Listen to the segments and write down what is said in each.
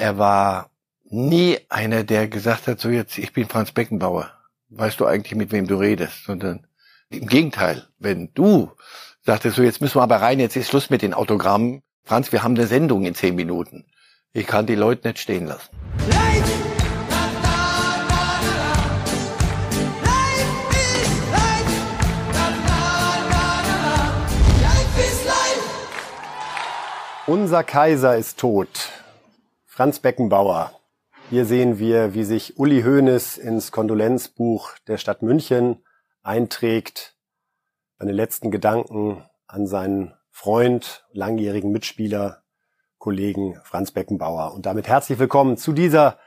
Er war nie einer, der gesagt hat, so jetzt, ich bin Franz Beckenbauer. Weißt du eigentlich, mit wem du redest? Sondern im Gegenteil, wenn du sagtest, so jetzt müssen wir aber rein, jetzt ist Schluss mit den Autogrammen. Franz, wir haben eine Sendung in zehn Minuten. Ich kann die Leute nicht stehen lassen. Unser Kaiser ist tot. Franz Beckenbauer. Hier sehen wir, wie sich Uli Hoeneß ins Kondolenzbuch der Stadt München einträgt. Seine letzten Gedanken an seinen Freund, langjährigen Mitspieler, Kollegen Franz Beckenbauer. Und damit herzlich willkommen zu dieser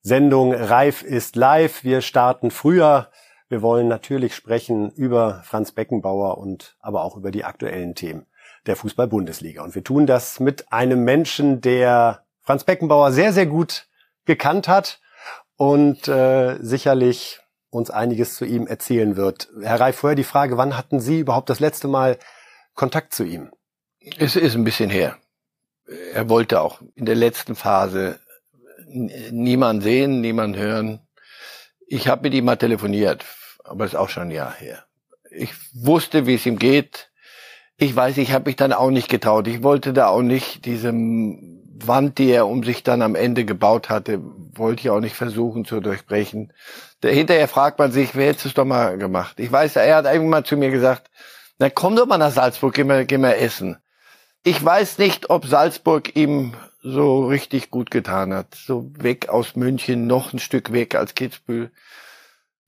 Sendung Reif ist live. Wir starten früher. Wir wollen natürlich sprechen über Franz Beckenbauer und aber auch über die aktuellen Themen der Fußball-Bundesliga. Und wir tun das mit einem Menschen, der Franz Beckenbauer sehr, sehr gut gekannt hat und äh, sicherlich uns einiges zu ihm erzählen wird. Herr Reif, vorher die Frage, wann hatten Sie überhaupt das letzte Mal Kontakt zu ihm? Es ist ein bisschen her. Er wollte auch in der letzten Phase niemand sehen, niemand hören. Ich habe mit ihm mal telefoniert, aber ist auch schon ein Jahr her. Ich wusste, wie es ihm geht ich weiß, ich habe mich dann auch nicht getraut. Ich wollte da auch nicht diese Wand, die er um sich dann am Ende gebaut hatte, wollte ich auch nicht versuchen zu durchbrechen. Hinterher fragt man sich, wer hätte es doch mal gemacht? Ich weiß, er hat irgendwann zu mir gesagt, na komm doch mal nach Salzburg, geh mal, geh mal essen. Ich weiß nicht, ob Salzburg ihm so richtig gut getan hat. So weg aus München, noch ein Stück weg als Kitzbühel.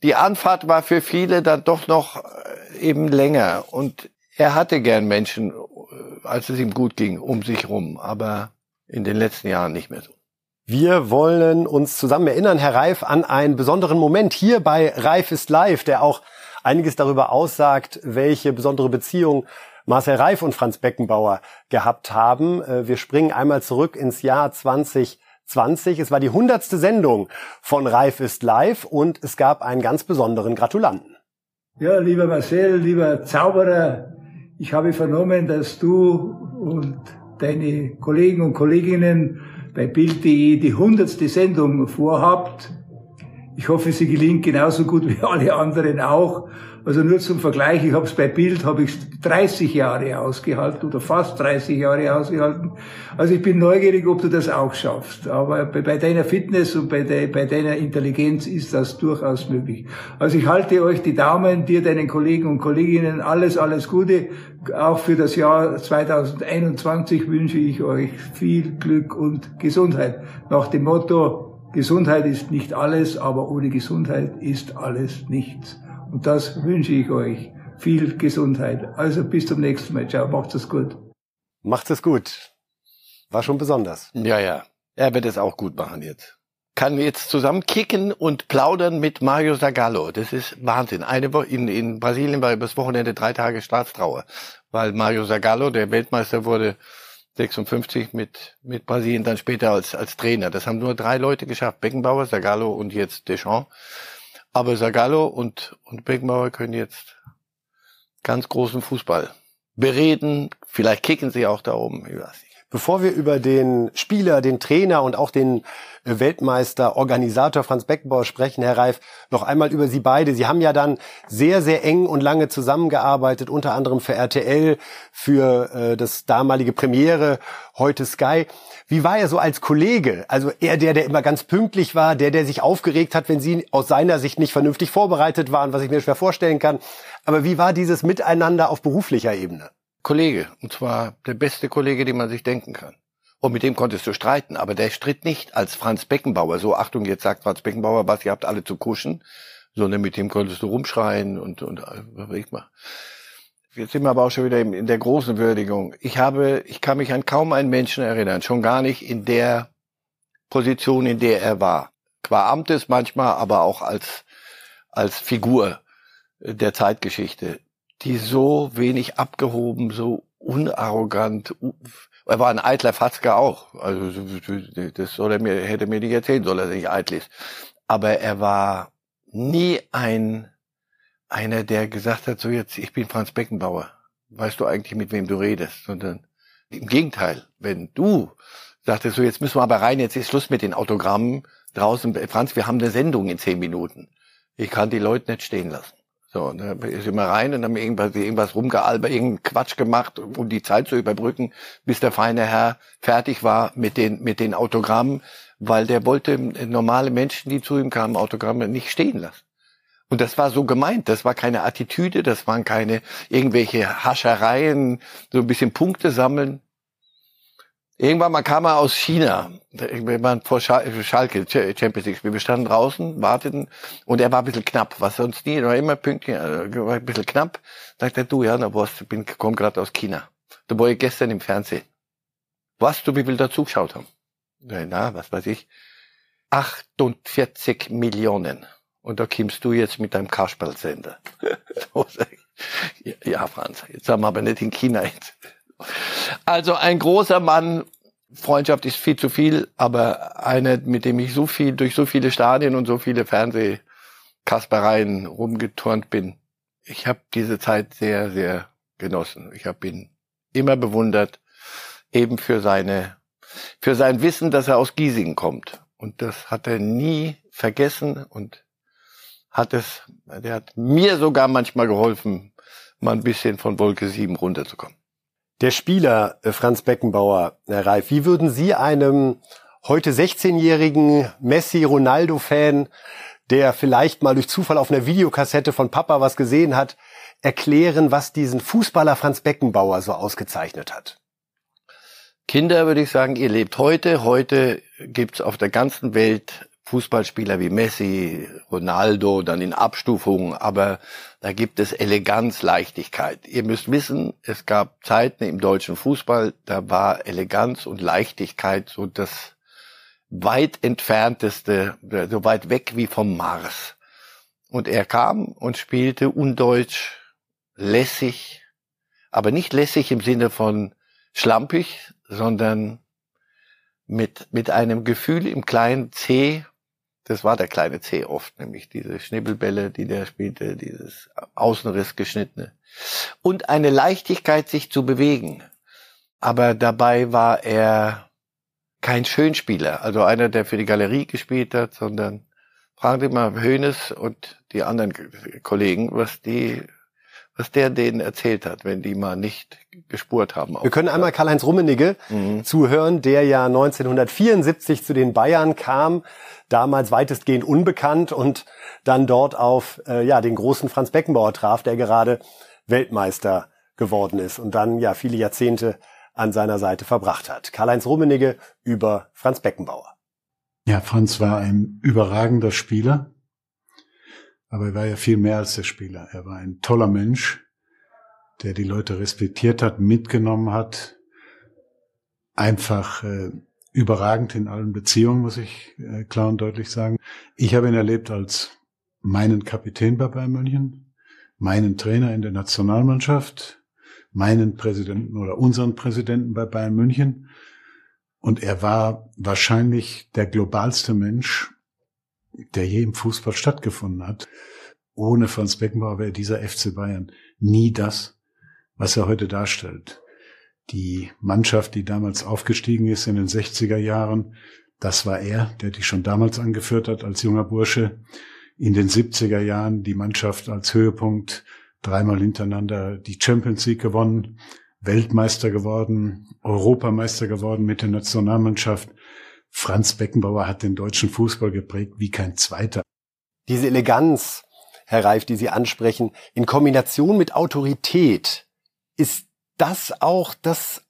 Die Anfahrt war für viele dann doch noch äh, eben länger und er hatte gern Menschen, äh, als es ihm gut ging, um sich rum, aber in den letzten Jahren nicht mehr so. Wir wollen uns zusammen erinnern, Herr Reif, an einen besonderen Moment hier bei Reif ist live, der auch einiges darüber aussagt, welche besondere Beziehung Marcel Reif und Franz Beckenbauer gehabt haben. Äh, wir springen einmal zurück ins Jahr 2020. Es war die hundertste Sendung von Reif ist live und es gab einen ganz besonderen Gratulanten. Ja, lieber Marcel, lieber Zauberer, ich habe vernommen, dass du und deine Kollegen und Kolleginnen bei Bild.de die hundertste Sendung vorhabt. Ich hoffe, sie gelingt genauso gut wie alle anderen auch. Also nur zum Vergleich, ich habe es bei Bild, habe ich 30 Jahre ausgehalten oder fast 30 Jahre ausgehalten. Also ich bin neugierig, ob du das auch schaffst. Aber bei, bei deiner Fitness und bei, de, bei deiner Intelligenz ist das durchaus möglich. Also ich halte euch die Daumen, dir, deinen Kollegen und Kolleginnen alles, alles Gute. Auch für das Jahr 2021 wünsche ich euch viel Glück und Gesundheit. Nach dem Motto, Gesundheit ist nicht alles, aber ohne Gesundheit ist alles nichts. Und das wünsche ich euch. Viel Gesundheit. Also bis zum nächsten Mal. Ciao. Macht es gut. Macht es gut. War schon besonders. Ja, ja. Er wird es auch gut machen jetzt. Kann jetzt zusammen kicken und plaudern mit Mario Zagallo. Das ist Wahnsinn. Eine Woche in, in Brasilien war übers Wochenende drei Tage Staatstrauer, weil Mario Zagallo, der Weltmeister wurde 56 mit, mit Brasilien dann später als, als Trainer. Das haben nur drei Leute geschafft. Beckenbauer, Zagallo und jetzt Deschamps. Aber Zagallo und, und Beckenbauer können jetzt ganz großen Fußball bereden. Vielleicht kicken sie auch da oben. Ich weiß. Bevor wir über den Spieler, den Trainer und auch den äh, Weltmeister, Organisator Franz Beckenbauer sprechen, Herr Reif, noch einmal über Sie beide. Sie haben ja dann sehr, sehr eng und lange zusammengearbeitet, unter anderem für RTL, für äh, das damalige Premiere, heute Sky. Wie war er so als Kollege? Also er der, der immer ganz pünktlich war, der, der sich aufgeregt hat, wenn Sie aus seiner Sicht nicht vernünftig vorbereitet waren, was ich mir schwer vorstellen kann. Aber wie war dieses Miteinander auf beruflicher Ebene? Kollege, und zwar der beste Kollege, den man sich denken kann. Und mit dem konntest du streiten, aber der stritt nicht als Franz Beckenbauer. So, Achtung, jetzt sagt Franz Beckenbauer, was, ihr habt alle zu kuschen, sondern mit dem konntest du rumschreien und, und, was will ich mal. Jetzt sind wir aber auch schon wieder in der großen Würdigung. Ich habe, ich kann mich an kaum einen Menschen erinnern, schon gar nicht in der Position, in der er war. Qua Amtes manchmal, aber auch als, als Figur der Zeitgeschichte, die so wenig abgehoben, so unarrogant, er war ein eitler Fatzke auch. Also, das soll er mir, hätte mir nicht erzählen soll, dass er nicht eitel ist. Aber er war nie ein, einer, der gesagt hat, so jetzt, ich bin Franz Beckenbauer. Weißt du eigentlich, mit wem du redest? Sondern im Gegenteil, wenn du Sagte so, jetzt müssen wir aber rein, jetzt ist Schluss mit den Autogrammen draußen. Franz, wir haben eine Sendung in zehn Minuten. Ich kann die Leute nicht stehen lassen. So, da ist immer rein und haben irgendwas, irgendwas rumgealbert, irgendeinen Quatsch gemacht, um die Zeit zu überbrücken, bis der feine Herr fertig war mit den, mit den Autogrammen, weil der wollte normale Menschen, die zu ihm kamen, Autogramme nicht stehen lassen. Und das war so gemeint, das war keine Attitüde, das waren keine irgendwelche Haschereien, so ein bisschen Punkte sammeln. Irgendwann mal kam er aus China. Wir waren vor Schalke, Champions League Spiel. Wir standen draußen, warteten und er war ein bisschen knapp, was sonst nie, war immer pünktlich, war ein bisschen knapp. Sagt er, du, ja, na was, ich bin, komm gerade aus China. Da war ich gestern im Fernsehen. Was, du, wie viel da zugeschaut haben? Na, was weiß ich. 48 Millionen. Und da kommst du jetzt mit deinem Kasperlsender. ja, Franz, jetzt haben wir aber nicht in China jetzt. Also ein großer Mann, Freundschaft ist viel zu viel, aber einer, mit dem ich so viel, durch so viele Stadien und so viele Fernsehkaspereien rumgeturnt bin. Ich habe diese Zeit sehr, sehr genossen. Ich habe ihn immer bewundert, eben für seine, für sein Wissen, dass er aus Giesing kommt. Und das hat er nie vergessen und hat es, der hat mir sogar manchmal geholfen, mal ein bisschen von Wolke 7 runterzukommen. Der Spieler äh, Franz Beckenbauer, Herr Reif, wie würden Sie einem heute 16-jährigen Messi-Ronaldo-Fan, der vielleicht mal durch Zufall auf einer Videokassette von Papa was gesehen hat, erklären, was diesen Fußballer Franz Beckenbauer so ausgezeichnet hat? Kinder, würde ich sagen, ihr lebt heute. Heute gibt's auf der ganzen Welt Fußballspieler wie Messi, Ronaldo, dann in Abstufungen, aber da gibt es Eleganz, Leichtigkeit. Ihr müsst wissen, es gab Zeiten im deutschen Fußball, da war Eleganz und Leichtigkeit so das weit entfernteste, so weit weg wie vom Mars. Und er kam und spielte undeutsch, lässig, aber nicht lässig im Sinne von schlampig, sondern mit, mit einem Gefühl im kleinen C, das war der kleine C oft, nämlich diese Schnibbelbälle, die der spielte, dieses Außenriss geschnittene. Und eine Leichtigkeit, sich zu bewegen. Aber dabei war er kein Schönspieler, also einer, der für die Galerie gespielt hat, sondern fragen Sie mal Hönes und die anderen Kollegen, was die was der denen erzählt hat, wenn die mal nicht gespurt haben. Wir können einmal Karl-Heinz Rummenigge mhm. zuhören, der ja 1974 zu den Bayern kam, damals weitestgehend unbekannt und dann dort auf äh, ja den großen Franz Beckenbauer traf, der gerade Weltmeister geworden ist und dann ja viele Jahrzehnte an seiner Seite verbracht hat. Karl-Heinz Rummenigge über Franz Beckenbauer. Ja, Franz war ein überragender Spieler aber er war ja viel mehr als der Spieler. Er war ein toller Mensch, der die Leute respektiert hat, mitgenommen hat. Einfach äh, überragend in allen Beziehungen, muss ich äh, klar und deutlich sagen. Ich habe ihn erlebt als meinen Kapitän bei Bayern München, meinen Trainer in der Nationalmannschaft, meinen Präsidenten oder unseren Präsidenten bei Bayern München. Und er war wahrscheinlich der globalste Mensch, der je im Fußball stattgefunden hat. Ohne Franz Beckenbauer wäre dieser FC Bayern nie das, was er heute darstellt. Die Mannschaft, die damals aufgestiegen ist in den 60er Jahren, das war er, der die schon damals angeführt hat als junger Bursche. In den 70er Jahren die Mannschaft als Höhepunkt dreimal hintereinander die Champions League gewonnen, Weltmeister geworden, Europameister geworden mit der Nationalmannschaft. Franz Beckenbauer hat den deutschen Fußball geprägt wie kein zweiter. Diese Eleganz, Herr Reif, die Sie ansprechen, in Kombination mit Autorität, ist das auch das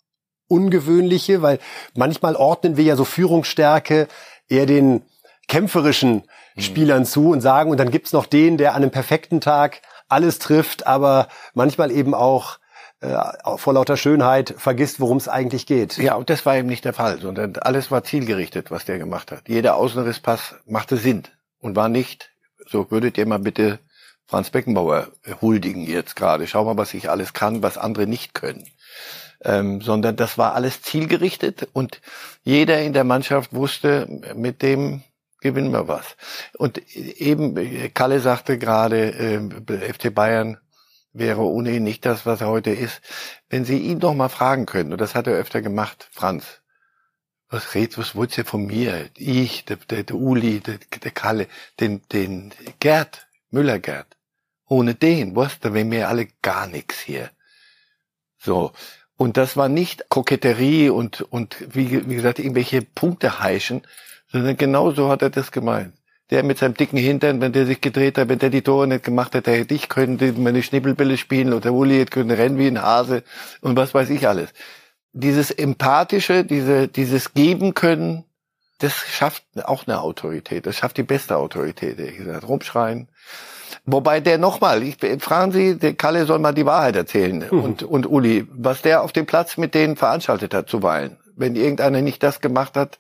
Ungewöhnliche? Weil manchmal ordnen wir ja so Führungsstärke eher den kämpferischen hm. Spielern zu und sagen, und dann gibt's noch den, der an einem perfekten Tag alles trifft, aber manchmal eben auch äh, vor lauter Schönheit vergisst, worum es eigentlich geht. Ja, und das war eben nicht der Fall, sondern alles war zielgerichtet, was der gemacht hat. Jeder Außenrisspass machte Sinn und war nicht, so würdet ihr mal bitte Franz Beckenbauer huldigen jetzt gerade. Schau mal, was ich alles kann, was andere nicht können. Ähm, sondern das war alles zielgerichtet und jeder in der Mannschaft wusste, mit dem gewinnen wir was. Und eben, Kalle sagte gerade, äh, FC Bayern wäre ohnehin nicht das, was er heute ist. Wenn Sie ihn doch mal fragen können, und das hat er öfter gemacht, Franz, was redet, was wollt ihr von mir? Ich, der, der, der Uli, der, der Kalle, den, den Gerd, Müller Gerd. Ohne den, was, da wären wir alle gar nichts hier. So. Und das war nicht Koketterie und, und wie, wie gesagt, irgendwelche Punkte heischen, sondern genau so hat er das gemeint. Der mit seinem dicken Hintern, wenn der sich gedreht hat, wenn der die Tore nicht gemacht hätte, hätte ich können meine Schnippelbälle spielen oder Uli hätte können rennen wie ein Hase und was weiß ich alles. Dieses Empathische, diese, dieses Geben können, das schafft auch eine Autorität. Das schafft die beste Autorität, ehrlich gesagt. Rumschreien. Wobei der nochmal, ich, fragen Sie, der Kalle soll mal die Wahrheit erzählen mhm. und, und Uli, was der auf dem Platz mit denen veranstaltet hat zuweilen. Wenn irgendeiner nicht das gemacht hat,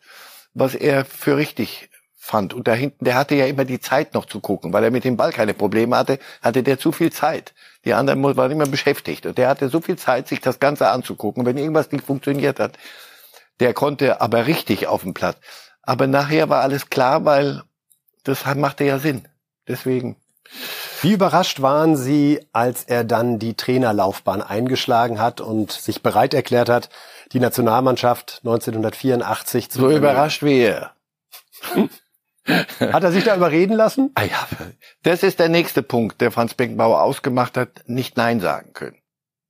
was er für richtig fand. Und da hinten, der hatte ja immer die Zeit noch zu gucken, weil er mit dem Ball keine Probleme hatte, hatte der zu viel Zeit. Die anderen waren immer beschäftigt. Und der hatte so viel Zeit, sich das Ganze anzugucken. wenn irgendwas nicht funktioniert hat, der konnte aber richtig auf dem Platz. Aber nachher war alles klar, weil das machte ja Sinn. Deswegen. Wie überrascht waren Sie, als er dann die Trainerlaufbahn eingeschlagen hat und sich bereit erklärt hat, die Nationalmannschaft 1984 zu So überrascht wie er. Hat er sich da überreden lassen? Ah ja, das ist der nächste Punkt, der Franz Beckenbauer ausgemacht hat, nicht Nein sagen können.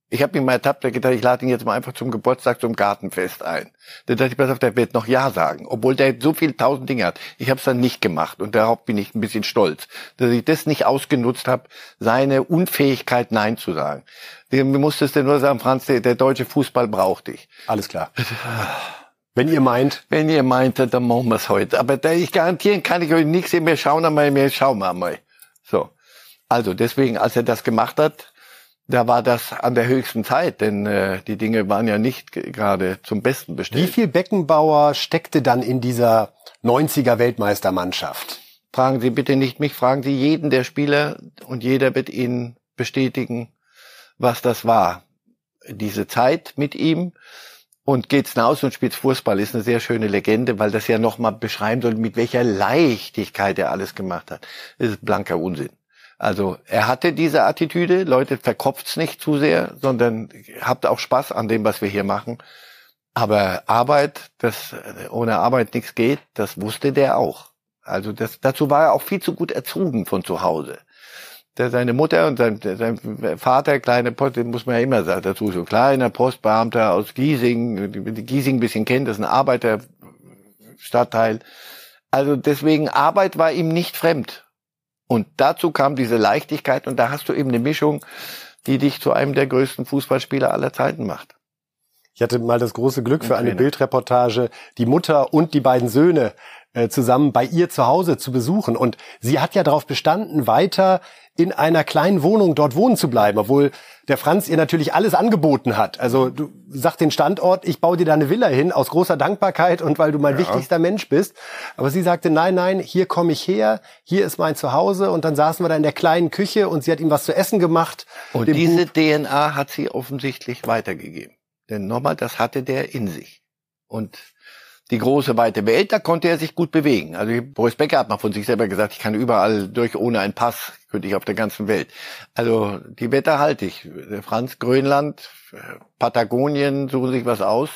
Ich habe mir mal ertappt, der gedacht, ich lade ihn jetzt mal einfach zum Geburtstag zum Gartenfest ein. Da dachte ich, pass auf, der wird noch Ja sagen, obwohl der so viel tausend Dinge hat. Ich habe es dann nicht gemacht und darauf bin ich ein bisschen stolz, dass ich das nicht ausgenutzt habe, seine Unfähigkeit Nein zu sagen. Du musstest dir nur sagen, Franz, der, der deutsche Fußball braucht dich. Alles klar. Wenn ihr meint. Wenn ihr meint, dann machen wir's heute. Aber da ich garantieren kann ich euch nichts. Wir schauen einmal, wir schauen einmal. So. Also deswegen, als er das gemacht hat, da war das an der höchsten Zeit, denn äh, die Dinge waren ja nicht gerade zum Besten bestellt. Wie viel Beckenbauer steckte dann in dieser 90er Weltmeistermannschaft? Fragen Sie bitte nicht mich, fragen Sie jeden der Spieler und jeder wird Ihnen bestätigen, was das war. Diese Zeit mit ihm und geht's hinaus und spielt Fußball ist eine sehr schöne Legende, weil das ja nochmal beschreiben soll, mit welcher Leichtigkeit er alles gemacht hat. Das ist blanker Unsinn. Also er hatte diese Attitüde, Leute, verkopft's nicht zu sehr, sondern habt auch Spaß an dem, was wir hier machen. Aber Arbeit, das ohne Arbeit nichts geht, das wusste der auch. Also das, dazu war er auch viel zu gut erzogen von zu Hause. Der, seine Mutter und sein, sein Vater, kleine Post, den muss man ja immer sagen, dazu so kleiner Postbeamter aus Giesing, die Giesing ein bisschen kennt, das ist ein Arbeiterstadtteil. Also deswegen Arbeit war ihm nicht fremd. Und dazu kam diese Leichtigkeit und da hast du eben eine Mischung, die dich zu einem der größten Fußballspieler aller Zeiten macht. Ich hatte mal das große Glück für eine Bildreportage, die Mutter und die beiden Söhne äh, zusammen bei ihr zu Hause zu besuchen. Und sie hat ja darauf bestanden, weiter in einer kleinen Wohnung dort wohnen zu bleiben, obwohl der Franz ihr natürlich alles angeboten hat. Also du sagst den Standort, ich baue dir da eine Villa hin aus großer Dankbarkeit und weil du mein ja. wichtigster Mensch bist. Aber sie sagte, nein, nein, hier komme ich her, hier ist mein Zuhause und dann saßen wir da in der kleinen Küche und sie hat ihm was zu essen gemacht. Und diese Buch. DNA hat sie offensichtlich weitergegeben. Denn nochmal, das hatte der in sich. Und die große weite Welt, da konnte er sich gut bewegen. Also Boris Becker hat mal von sich selber gesagt, ich kann überall durch ohne einen Pass, könnte ich auf der ganzen Welt. Also die Wetter halte ich. Franz Grönland, Patagonien, suchen sich was aus.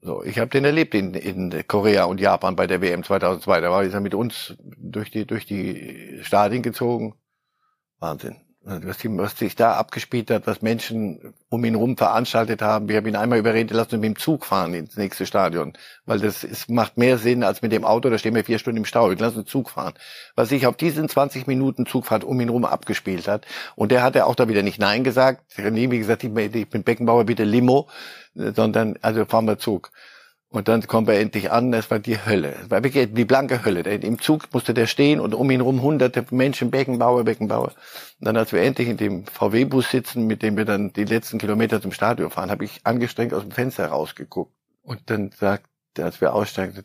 So, ich habe den erlebt in, in Korea und Japan bei der WM 2002. Da war er mit uns durch die durch die Stadien gezogen. Wahnsinn was, sich da abgespielt hat, was Menschen um ihn rum veranstaltet haben. Wir haben ihn einmal überredet lassen, mit dem Zug fahren ins nächste Stadion, weil das ist, macht mehr Sinn als mit dem Auto. Da stehen wir vier Stunden im Stau. Wir lassen den Zug fahren. Was sich auf diesen 20 Minuten Zugfahrt um ihn rum abgespielt hat. Und der hat ja auch da wieder nicht Nein gesagt. Hat nie gesagt, ich bin Beckenbauer, bitte Limo, sondern also fahren wir Zug. Und dann kommt er endlich an, es war die Hölle. Es war wirklich die blanke Hölle. Im Zug musste der stehen und um ihn rum hunderte Menschen, Beckenbauer, Beckenbauer. Und dann, als wir endlich in dem VW-Bus sitzen, mit dem wir dann die letzten Kilometer zum Stadion fahren, habe ich angestrengt aus dem Fenster rausgeguckt. Und dann sagt als wir aussteigen,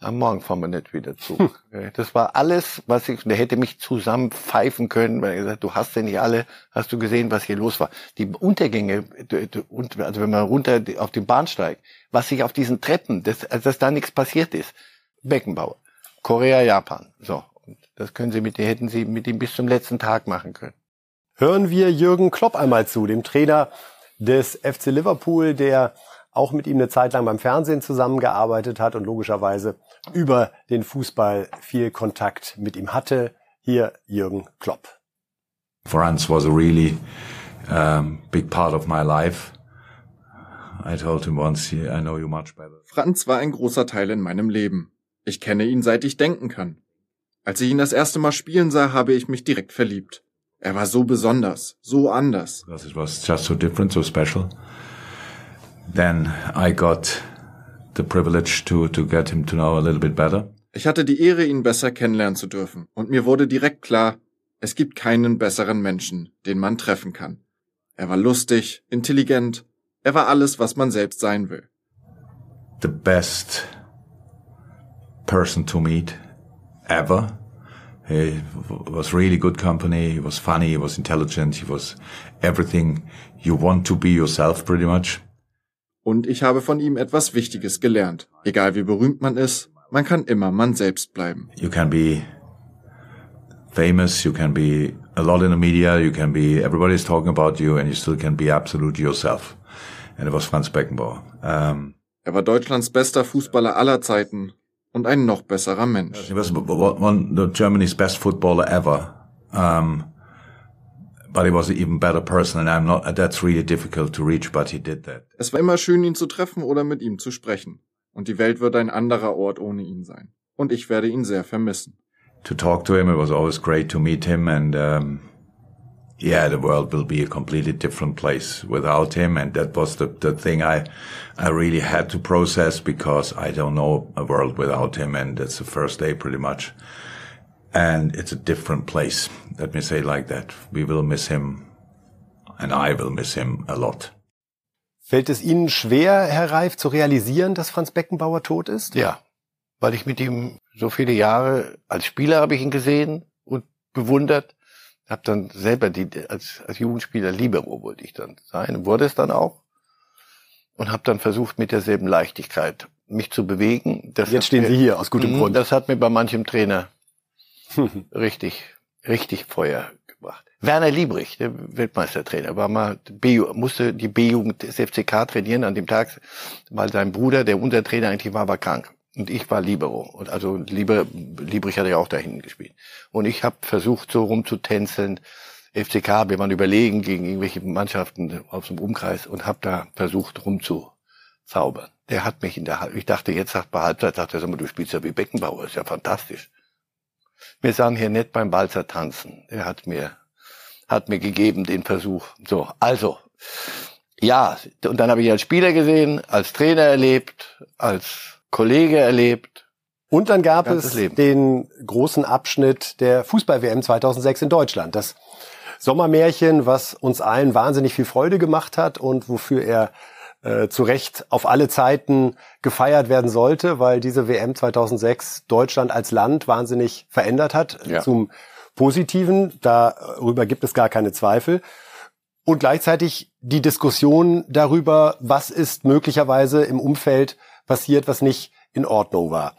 am Morgen fahren wir nicht wieder Zug. Hm. Das war alles, was ich, der hätte mich zusammen pfeifen können, weil er gesagt, du hast ja nicht alle, hast du gesehen, was hier los war. Die Untergänge, also wenn man runter auf den Bahnsteig, was sich auf diesen Treppen, dass, also dass da nichts passiert ist. Beckenbauer. Korea, Japan. So. Und das können sie mit, hätten sie mit ihm bis zum letzten Tag machen können. Hören wir Jürgen Klopp einmal zu, dem Trainer des FC Liverpool, der auch mit ihm eine Zeit lang beim Fernsehen zusammengearbeitet hat und logischerweise über den Fußball viel Kontakt mit ihm hatte. Hier Jürgen Klopp. Franz was a really um, big part of my life. I told him once, I know you much better. Franz war ein großer Teil in meinem Leben. Ich kenne ihn seit ich denken kann. Als ich ihn das erste Mal spielen sah, habe ich mich direkt verliebt. Er war so besonders, so anders. Because it was just so different, so special. Then I got the privilege to, to get him to know a little bit better. Ich hatte die Ehre, ihn besser kennenlernen zu dürfen, und mir wurde direkt klar, es gibt keinen besseren Menschen, den man treffen kann. Er war lustig, intelligent, er war alles, was man selbst sein will. The best person to meet ever. He was really good company. He was funny. He was intelligent. He was everything you want to be yourself pretty much. Und ich habe von ihm etwas Wichtiges gelernt. Egal wie berühmt man ist, man kann immer man selbst bleiben. You can be famous, you can be a lot in the media, you can be, everybody's talking about you and you still can be absolutely yourself. And it was Franz Beckenbauer. Um, er war Deutschlands bester Fußballer aller Zeiten und ein noch besserer Mensch. He was one of Germany's best footballer ever. Um, but he was an even better person and I'm not, that's really difficult to reach, but he did that. Es war immer schön, ihn zu treffen oder mit ihm zu sprechen. Und die Welt wird ein anderer Ort ohne ihn sein. Und ich werde ihn sehr vermissen. To talk to him, it was always great to meet him and, um, yeah, the world will be a completely different place without him. And that was the, the thing I, I really had to process because I don't know a world without him. And that's the first day pretty much. And it's a different place. Let me say it like that. We will miss him and I will miss him a lot. Fällt es Ihnen schwer, Herr Reif, zu realisieren, dass Franz Beckenbauer tot ist? Ja, weil ich mit ihm so viele Jahre als Spieler habe ich ihn gesehen und bewundert habe dann selber die als, als Jugendspieler Libero wollte ich dann sein, wurde es dann auch und habe dann versucht mit derselben Leichtigkeit mich zu bewegen. Das Jetzt stehen mir, Sie hier aus gutem mh, Grund. Das hat mir bei manchem Trainer richtig richtig Feuer gebracht. Werner Liebrich, der Weltmeistertrainer, war mal musste die B-Jugend des FCK trainieren an dem Tag, weil sein Bruder, der Untertrainer eigentlich war, war krank. Und ich war Libero. Und also Liebe, Liebrich hatte ja auch da hinten gespielt. Und ich habe versucht, so rumzutänzeln. FCK, wir waren überlegen gegen irgendwelche Mannschaften aus dem Umkreis und habe da versucht rumzuzaubern. Der hat mich in der Halbzeit, ich dachte, jetzt sagt bei Halbzeit, sagt er, sag mal, du spielst ja wie Beckenbauer, ist ja fantastisch. Wir sahen hier nett beim Balzer tanzen. Er hat mir, hat mir gegeben den Versuch. So, also, ja, und dann habe ich als Spieler gesehen, als Trainer erlebt, als Kollege erlebt. Und dann gab es Leben. den großen Abschnitt der Fußball-WM 2006 in Deutschland. Das Sommermärchen, was uns allen wahnsinnig viel Freude gemacht hat und wofür er äh, zu Recht auf alle Zeiten gefeiert werden sollte, weil diese WM 2006 Deutschland als Land wahnsinnig verändert hat ja. zum Positiven. Darüber gibt es gar keine Zweifel. Und gleichzeitig die Diskussion darüber, was ist möglicherweise im Umfeld passiert, was nicht in Ordnung war.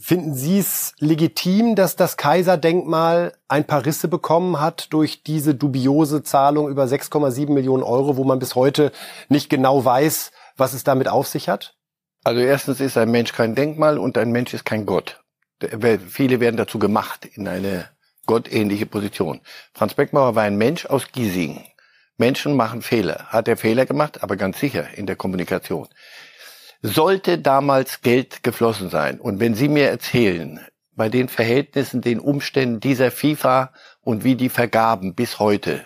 Finden Sie es legitim, dass das Kaiserdenkmal ein paar Risse bekommen hat durch diese dubiose Zahlung über 6,7 Millionen Euro, wo man bis heute nicht genau weiß, was es damit auf sich hat? Also erstens ist ein Mensch kein Denkmal und ein Mensch ist kein Gott. Viele werden dazu gemacht in eine gottähnliche Position. Franz Beckmauer war ein Mensch aus Giesing. Menschen machen Fehler. Hat er Fehler gemacht, aber ganz sicher in der Kommunikation sollte damals Geld geflossen sein. Und wenn Sie mir erzählen, bei den Verhältnissen, den Umständen dieser FIFA und wie die Vergaben bis heute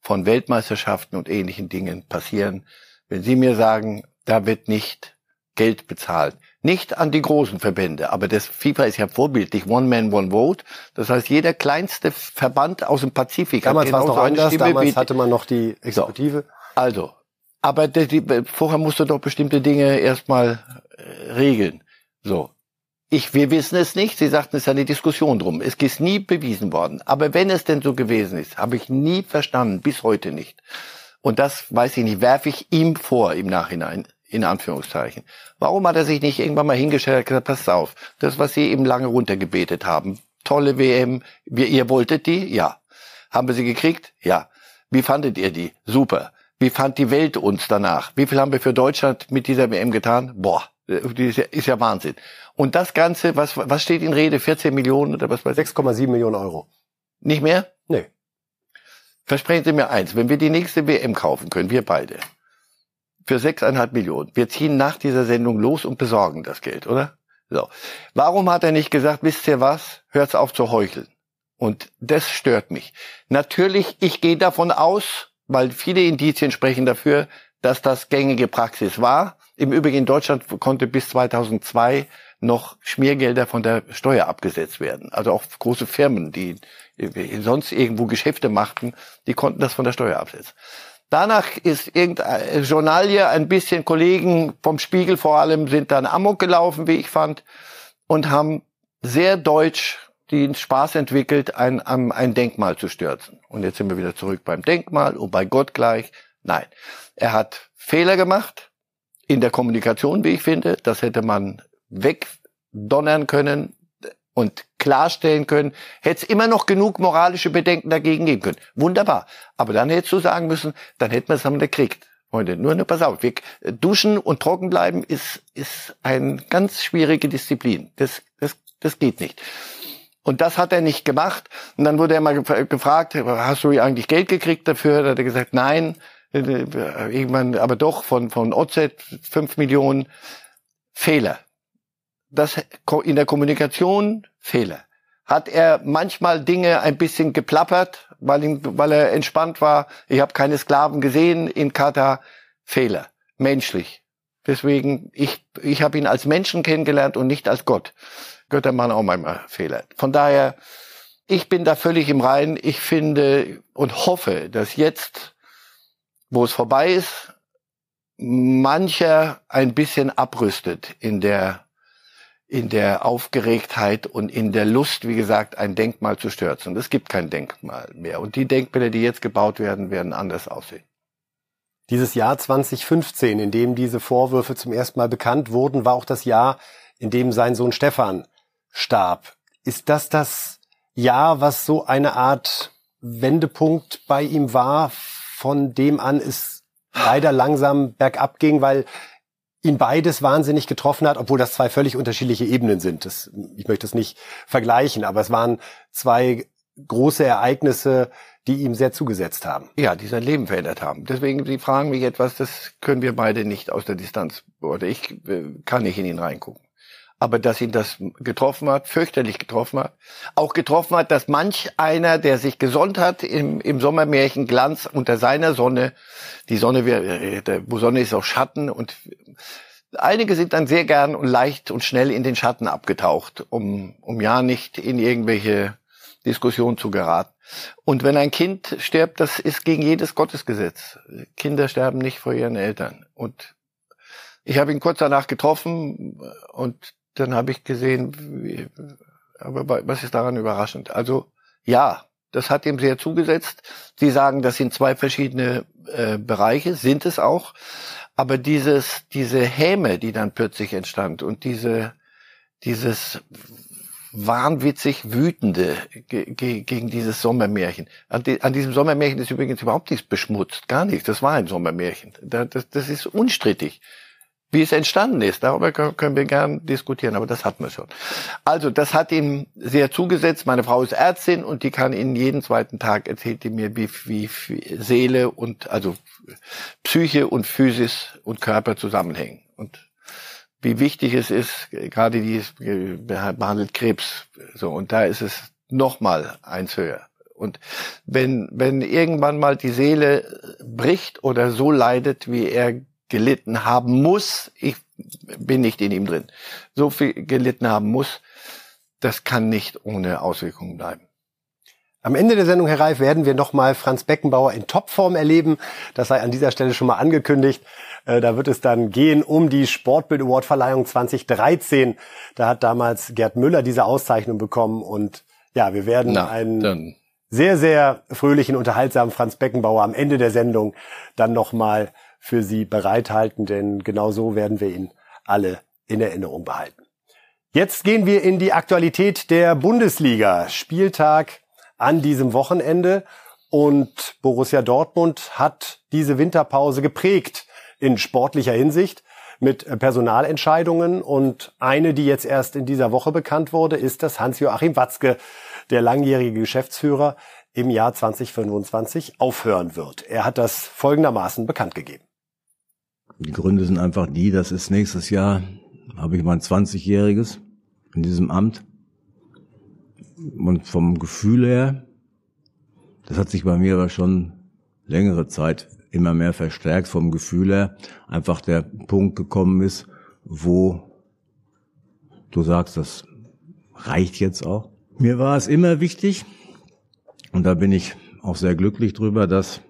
von Weltmeisterschaften und ähnlichen Dingen passieren, wenn Sie mir sagen, da wird nicht Geld bezahlt. Nicht an die großen Verbände, aber das FIFA ist ja vorbildlich, One Man, One Vote. Das heißt, jeder kleinste Verband aus dem Pazifik damals hat genau war es noch anders, Stimme damals hatte man noch die Exekutive. So. Also, aber die, die, vorher musst du doch bestimmte Dinge erstmal äh, regeln. So. Ich, wir wissen es nicht. Sie sagten, es ist eine Diskussion drum. Es ist nie bewiesen worden. Aber wenn es denn so gewesen ist, habe ich nie verstanden, bis heute nicht. Und das weiß ich nicht, werfe ich ihm vor im Nachhinein, in Anführungszeichen. Warum hat er sich nicht irgendwann mal hingestellt und gesagt, pass auf, das, was Sie eben lange runtergebetet haben, tolle WM, ihr wolltet die? Ja. Haben wir sie gekriegt? Ja. Wie fandet ihr die? Super. Wie fand die Welt uns danach? Wie viel haben wir für Deutschland mit dieser WM getan? Boah, ist ja, ist ja Wahnsinn. Und das Ganze, was, was steht in Rede? 14 Millionen oder was weiß ich? 6,7 Millionen Euro. Nicht mehr? Nee. Versprechen Sie mir eins, wenn wir die nächste WM kaufen können, wir beide, für 6,5 Millionen, wir ziehen nach dieser Sendung los und besorgen das Geld, oder? So. Warum hat er nicht gesagt, wisst ihr was, hört's auf zu heucheln? Und das stört mich. Natürlich, ich gehe davon aus, weil viele Indizien sprechen dafür, dass das gängige Praxis war. Im Übrigen in Deutschland konnte bis 2002 noch Schmiergelder von der Steuer abgesetzt werden. Also auch große Firmen, die sonst irgendwo Geschäfte machten, die konnten das von der Steuer absetzen. Danach ist irgendein Journalie, ein bisschen Kollegen vom Spiegel vor allem sind dann amok gelaufen, wie ich fand, und haben sehr deutsch den Spaß entwickelt, ein, ein Denkmal zu stürzen. Und jetzt sind wir wieder zurück beim Denkmal und bei Gott gleich. Nein, er hat Fehler gemacht in der Kommunikation, wie ich finde. Das hätte man wegdonnern können und klarstellen können. Hätte es immer noch genug moralische Bedenken dagegen geben können. Wunderbar. Aber dann hättest du sagen müssen, dann hätten wir es haben gekriegt. Freunde, nur eine pass auf, wir, duschen und trocken bleiben ist, ist eine ganz schwierige Disziplin. Das, das, das geht nicht. Und das hat er nicht gemacht. Und dann wurde er mal gefragt, hast du eigentlich Geld gekriegt dafür? Da hat er gesagt, nein. Irgendwann, aber doch von, von OZ fünf Millionen Fehler. Das in der Kommunikation Fehler. Hat er manchmal Dinge ein bisschen geplappert, weil, ihm, weil er entspannt war. Ich habe keine Sklaven gesehen in Katar. Fehler. Menschlich. Deswegen, ich, ich habe ihn als Menschen kennengelernt und nicht als Gott. Götter machen auch manchmal Fehler. Von daher, ich bin da völlig im Reinen. Ich finde und hoffe, dass jetzt, wo es vorbei ist, mancher ein bisschen abrüstet in der in der Aufgeregtheit und in der Lust, wie gesagt, ein Denkmal zu stürzen. Es gibt kein Denkmal mehr. Und die Denkmäler, die jetzt gebaut werden, werden anders aussehen. Dieses Jahr 2015, in dem diese Vorwürfe zum ersten Mal bekannt wurden, war auch das Jahr, in dem sein Sohn Stefan starb. Ist das das Jahr, was so eine Art Wendepunkt bei ihm war, von dem an es leider langsam bergab ging, weil ihn beides wahnsinnig getroffen hat, obwohl das zwei völlig unterschiedliche Ebenen sind. Das, ich möchte es nicht vergleichen, aber es waren zwei große Ereignisse, die ihm sehr zugesetzt haben. Ja, die sein Leben verändert haben. Deswegen, Sie fragen mich etwas, das können wir beide nicht aus der Distanz, oder ich äh, kann nicht in ihn reingucken aber dass ihn das getroffen hat, fürchterlich getroffen hat. Auch getroffen hat, dass manch einer, der sich gesonnt hat im, im Sommermärchen Glanz unter seiner Sonne, die Sonne, äh, wo Sonne ist auch Schatten und einige sind dann sehr gern und leicht und schnell in den Schatten abgetaucht, um, um ja nicht in irgendwelche Diskussionen zu geraten. Und wenn ein Kind stirbt, das ist gegen jedes Gottesgesetz. Kinder sterben nicht vor ihren Eltern. Und ich habe ihn kurz danach getroffen und dann habe ich gesehen, aber was ist daran überraschend? Also ja, das hat ihm sehr zugesetzt. Sie sagen, das sind zwei verschiedene äh, Bereiche, sind es auch. Aber dieses, diese Häme, die dann plötzlich entstand und diese, dieses wahnwitzig wütende ge ge gegen dieses Sommermärchen. An, die, an, diesem Sommermärchen ist übrigens überhaupt nichts beschmutzt, gar nichts. Das war ein Sommermärchen. Das, das ist unstrittig. Wie es entstanden ist, darüber können wir gern diskutieren, aber das hatten wir schon. Also, das hat ihm sehr zugesetzt. Meine Frau ist Ärztin und die kann Ihnen jeden zweiten Tag erzählt die mir, wie, wie, wie Seele und also Psyche und Physis und Körper zusammenhängen und wie wichtig es ist, gerade die behandelt Krebs, so und da ist es nochmal eins höher. Und wenn, wenn irgendwann mal die Seele bricht oder so leidet, wie er gelitten haben muss, ich bin nicht in ihm drin, so viel gelitten haben muss, das kann nicht ohne Auswirkungen bleiben. Am Ende der Sendung, Herr Reif, werden wir nochmal Franz Beckenbauer in Topform erleben. Das sei an dieser Stelle schon mal angekündigt. Äh, da wird es dann gehen um die Sportbild Award Verleihung 2013. Da hat damals Gerd Müller diese Auszeichnung bekommen und ja, wir werden Na, einen dann. sehr, sehr fröhlichen, unterhaltsamen Franz Beckenbauer am Ende der Sendung dann nochmal für Sie bereithalten, denn genau so werden wir ihn alle in Erinnerung behalten. Jetzt gehen wir in die Aktualität der Bundesliga. Spieltag an diesem Wochenende. Und Borussia Dortmund hat diese Winterpause geprägt in sportlicher Hinsicht mit Personalentscheidungen. Und eine, die jetzt erst in dieser Woche bekannt wurde, ist, dass Hans-Joachim Watzke, der langjährige Geschäftsführer, im Jahr 2025 aufhören wird. Er hat das folgendermaßen bekannt gegeben. Die Gründe sind einfach die, dass es nächstes Jahr habe ich mein 20-jähriges in diesem Amt. Und vom Gefühl her, das hat sich bei mir aber schon längere Zeit immer mehr verstärkt, vom Gefühl her einfach der Punkt gekommen ist, wo du sagst, das reicht jetzt auch. Mir war es immer wichtig, und da bin ich auch sehr glücklich drüber, dass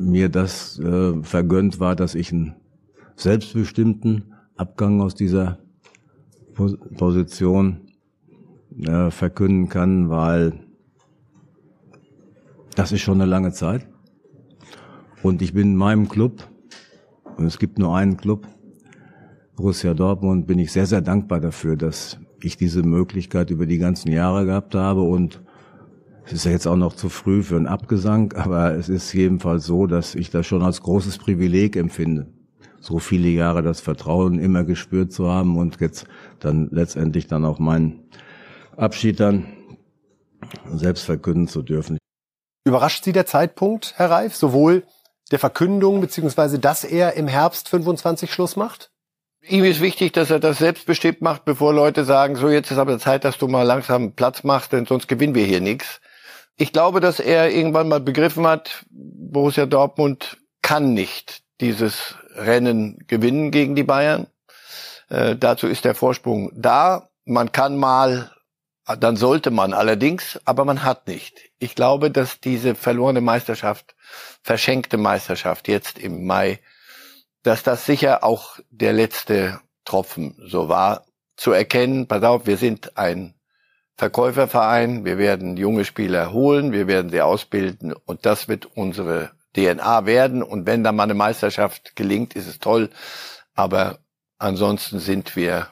mir das äh, vergönnt war, dass ich einen selbstbestimmten Abgang aus dieser Pos Position äh, verkünden kann, weil das ist schon eine lange Zeit. Und ich bin in meinem Club, und es gibt nur einen Club, Borussia Dortmund, bin ich sehr, sehr dankbar dafür, dass ich diese Möglichkeit über die ganzen Jahre gehabt habe und es ist ja jetzt auch noch zu früh für einen Abgesang, aber es ist jedenfalls so, dass ich das schon als großes Privileg empfinde, so viele Jahre das Vertrauen immer gespürt zu haben und jetzt dann letztendlich dann auch meinen Abschied dann selbst verkünden zu dürfen. Überrascht Sie der Zeitpunkt, Herr Reif, sowohl der Verkündung beziehungsweise, dass er im Herbst 25 Schluss macht? Ihm ist wichtig, dass er das selbstbestimmt macht, bevor Leute sagen, so jetzt ist aber Zeit, dass du mal langsam Platz machst, denn sonst gewinnen wir hier nichts. Ich glaube, dass er irgendwann mal begriffen hat, Borussia Dortmund kann nicht dieses Rennen gewinnen gegen die Bayern. Äh, dazu ist der Vorsprung da. Man kann mal, dann sollte man allerdings, aber man hat nicht. Ich glaube, dass diese verlorene Meisterschaft, verschenkte Meisterschaft jetzt im Mai, dass das sicher auch der letzte Tropfen so war, zu erkennen, pass auf, wir sind ein Verkäuferverein. Wir werden junge Spieler holen, wir werden sie ausbilden und das wird unsere DNA werden. Und wenn da mal eine Meisterschaft gelingt, ist es toll. Aber ansonsten sind wir,